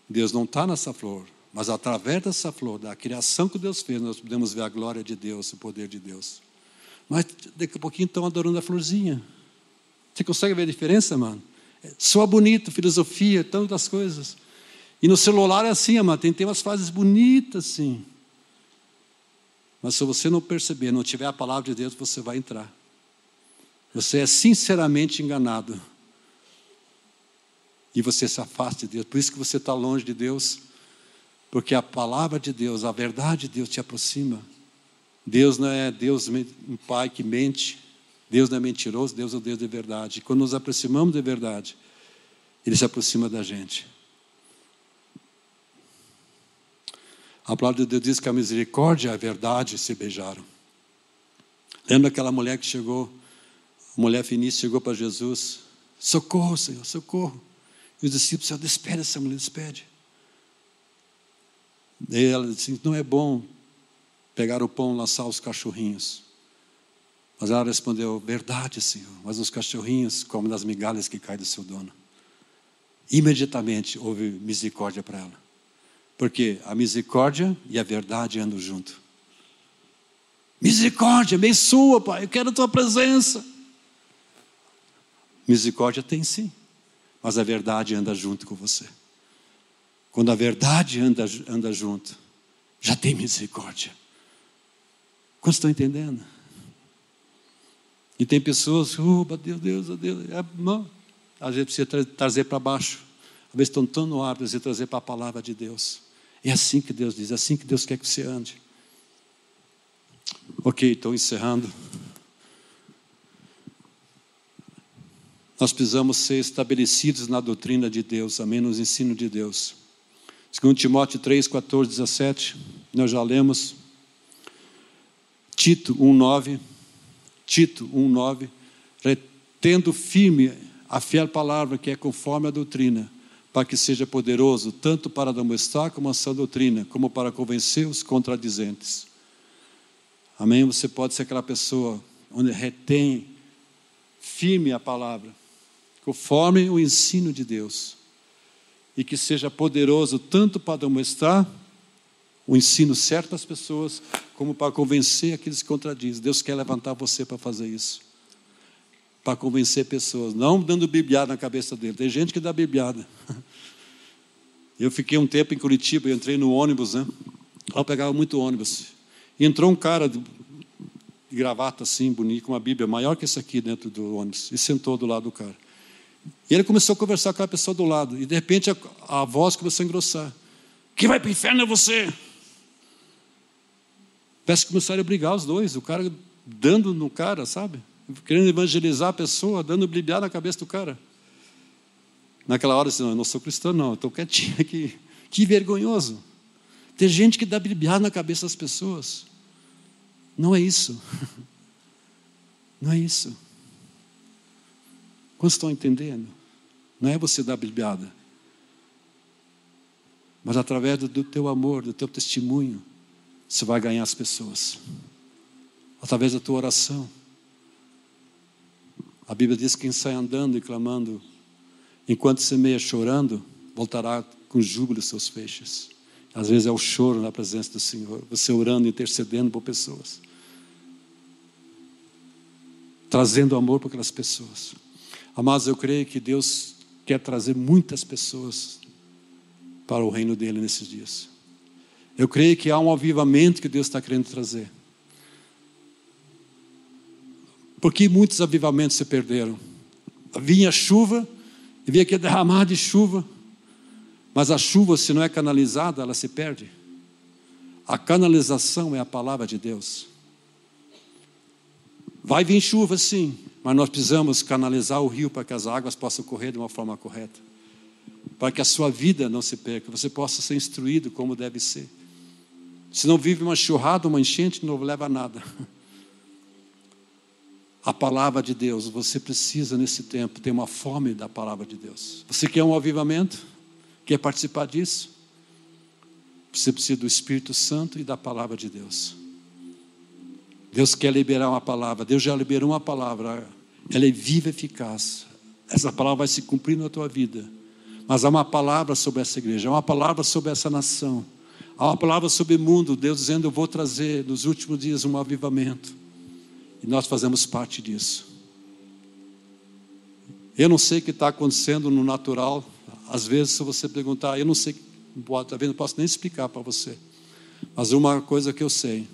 Deus não está nessa flor, mas através dessa flor, da criação que Deus fez, nós podemos ver a glória de Deus, o poder de Deus. Mas daqui a pouquinho estão adorando a florzinha. Você consegue ver a diferença, mano? Soa bonito, filosofia, tantas coisas. E no celular é assim, amado, tem, tem umas frases bonitas assim. Mas se você não perceber, não tiver a palavra de Deus, você vai entrar. Você é sinceramente enganado. E você se afasta de Deus. Por isso que você está longe de Deus. Porque a palavra de Deus, a verdade de Deus te aproxima. Deus não é Deus um pai que mente. Deus não é mentiroso, Deus é o Deus de verdade. E quando nos aproximamos de verdade, Ele se aproxima da gente. A palavra de Deus diz que a misericórdia e a verdade se beijaram. Lembra aquela mulher que chegou, a mulher finícia chegou para Jesus: Socorro, Senhor, socorro. E os discípulos disseram: Despede essa mulher, despede. E ela disse: Não é bom pegar o pão e lançar os cachorrinhos. Mas ela respondeu: Verdade, Senhor, mas os cachorrinhos comem das migalhas que caem do seu dono. Imediatamente houve misericórdia para ela. Porque a misericórdia e a verdade andam junto. Misericórdia, abençoa, Pai, eu quero a tua presença. Misericórdia tem sim, mas a verdade anda junto com você. Quando a verdade anda, anda junto, já tem misericórdia. Quantos estão entendendo? E tem pessoas, oh, Deus, Deus, Deus, é, não. Às vezes precisa trazer para baixo. Às vezes estão tão no ar, precisa trazer para a palavra de Deus. É assim que Deus diz, é assim que Deus quer que você ande. Ok, estou encerrando. Nós precisamos ser estabelecidos na doutrina de Deus, amém? Nos ensino de Deus. Segundo Timóteo 3, 14, 17, nós já lemos. Tito 1, 9. Tito 1, 9. Retendo firme a fiel palavra que é conforme a doutrina para que seja poderoso tanto para demonstrar como a sua doutrina, como para convencer os contradizentes. Amém? Você pode ser aquela pessoa onde retém firme a palavra, conforme o ensino de Deus, e que seja poderoso tanto para demonstrar o ensino certo as pessoas, como para convencer aqueles que contradizem. Deus quer levantar você para fazer isso. Para convencer pessoas, não dando bibliada na cabeça dele. Tem gente que dá bibliada. [laughs] Eu fiquei um tempo em Curitiba, eu entrei no ônibus, né? Eu pegava muito ônibus. E entrou um cara de gravata assim, bonito, com uma Bíblia maior que esse aqui dentro do ônibus, e sentou do lado do cara. E ele começou a conversar com a pessoa do lado, e de repente a, a voz começou a engrossar. Quem vai para o inferno é você. Parece que começaram a brigar os dois, o cara dando no cara, sabe? Querendo evangelizar a pessoa, dando brilhar na cabeça do cara. Naquela hora, eu disse, não, eu não sou cristão, não, estou quietinho aqui. [laughs] Que vergonhoso. Tem gente que dá brilhar na cabeça das pessoas. Não é isso. [laughs] Não é isso. Quantos estão entendendo? Não é você dar brilhada. Mas através do teu amor, do teu testemunho, você vai ganhar as pessoas. Através da tua oração. A Bíblia diz que quem sai andando e clamando, enquanto semeia chorando, voltará com júbilo seus feixes. Às vezes é o choro na presença do Senhor, você orando, intercedendo por pessoas. Trazendo amor para aquelas pessoas. Amados, eu creio que Deus quer trazer muitas pessoas para o reino dele nesses dias. Eu creio que há um avivamento que Deus está querendo trazer. Porque muitos avivamentos se perderam. Vinha chuva, vinha aquele derramar de chuva, mas a chuva, se não é canalizada, ela se perde. A canalização é a palavra de Deus. Vai vir chuva, sim, mas nós precisamos canalizar o rio para que as águas possam correr de uma forma correta. Para que a sua vida não se perca, você possa ser instruído como deve ser. Se não vive uma churrada, uma enchente, não leva a nada. [laughs] A palavra de Deus, você precisa nesse tempo ter uma fome da palavra de Deus. Você quer um avivamento? Quer participar disso? Você precisa do Espírito Santo e da palavra de Deus. Deus quer liberar uma palavra, Deus já liberou uma palavra, ela é viva e eficaz. Essa palavra vai se cumprir na tua vida. Mas há uma palavra sobre essa igreja, há uma palavra sobre essa nação. Há uma palavra sobre o mundo, Deus dizendo: Eu vou trazer nos últimos dias um avivamento. E nós fazemos parte disso. Eu não sei o que está acontecendo no natural. Às vezes, se você perguntar, eu não sei, está vendo, não posso nem explicar para você. Mas uma coisa que eu sei: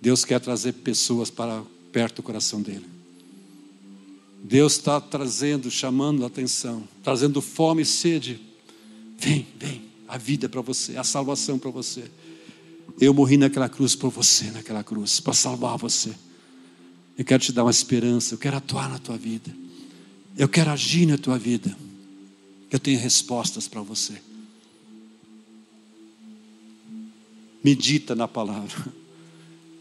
Deus quer trazer pessoas para perto do coração dele. Deus está trazendo, chamando a atenção, trazendo fome e sede. Vem, vem a vida para você, a salvação para você. Eu morri naquela cruz por você, naquela cruz, para salvar você. Eu quero te dar uma esperança, eu quero atuar na tua vida. Eu quero agir na tua vida. Eu tenho respostas para você. Medita na palavra.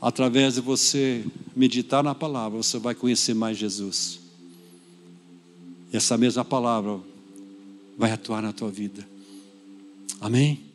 Através de você meditar na palavra, você vai conhecer mais Jesus. Essa mesma palavra vai atuar na tua vida. Amém?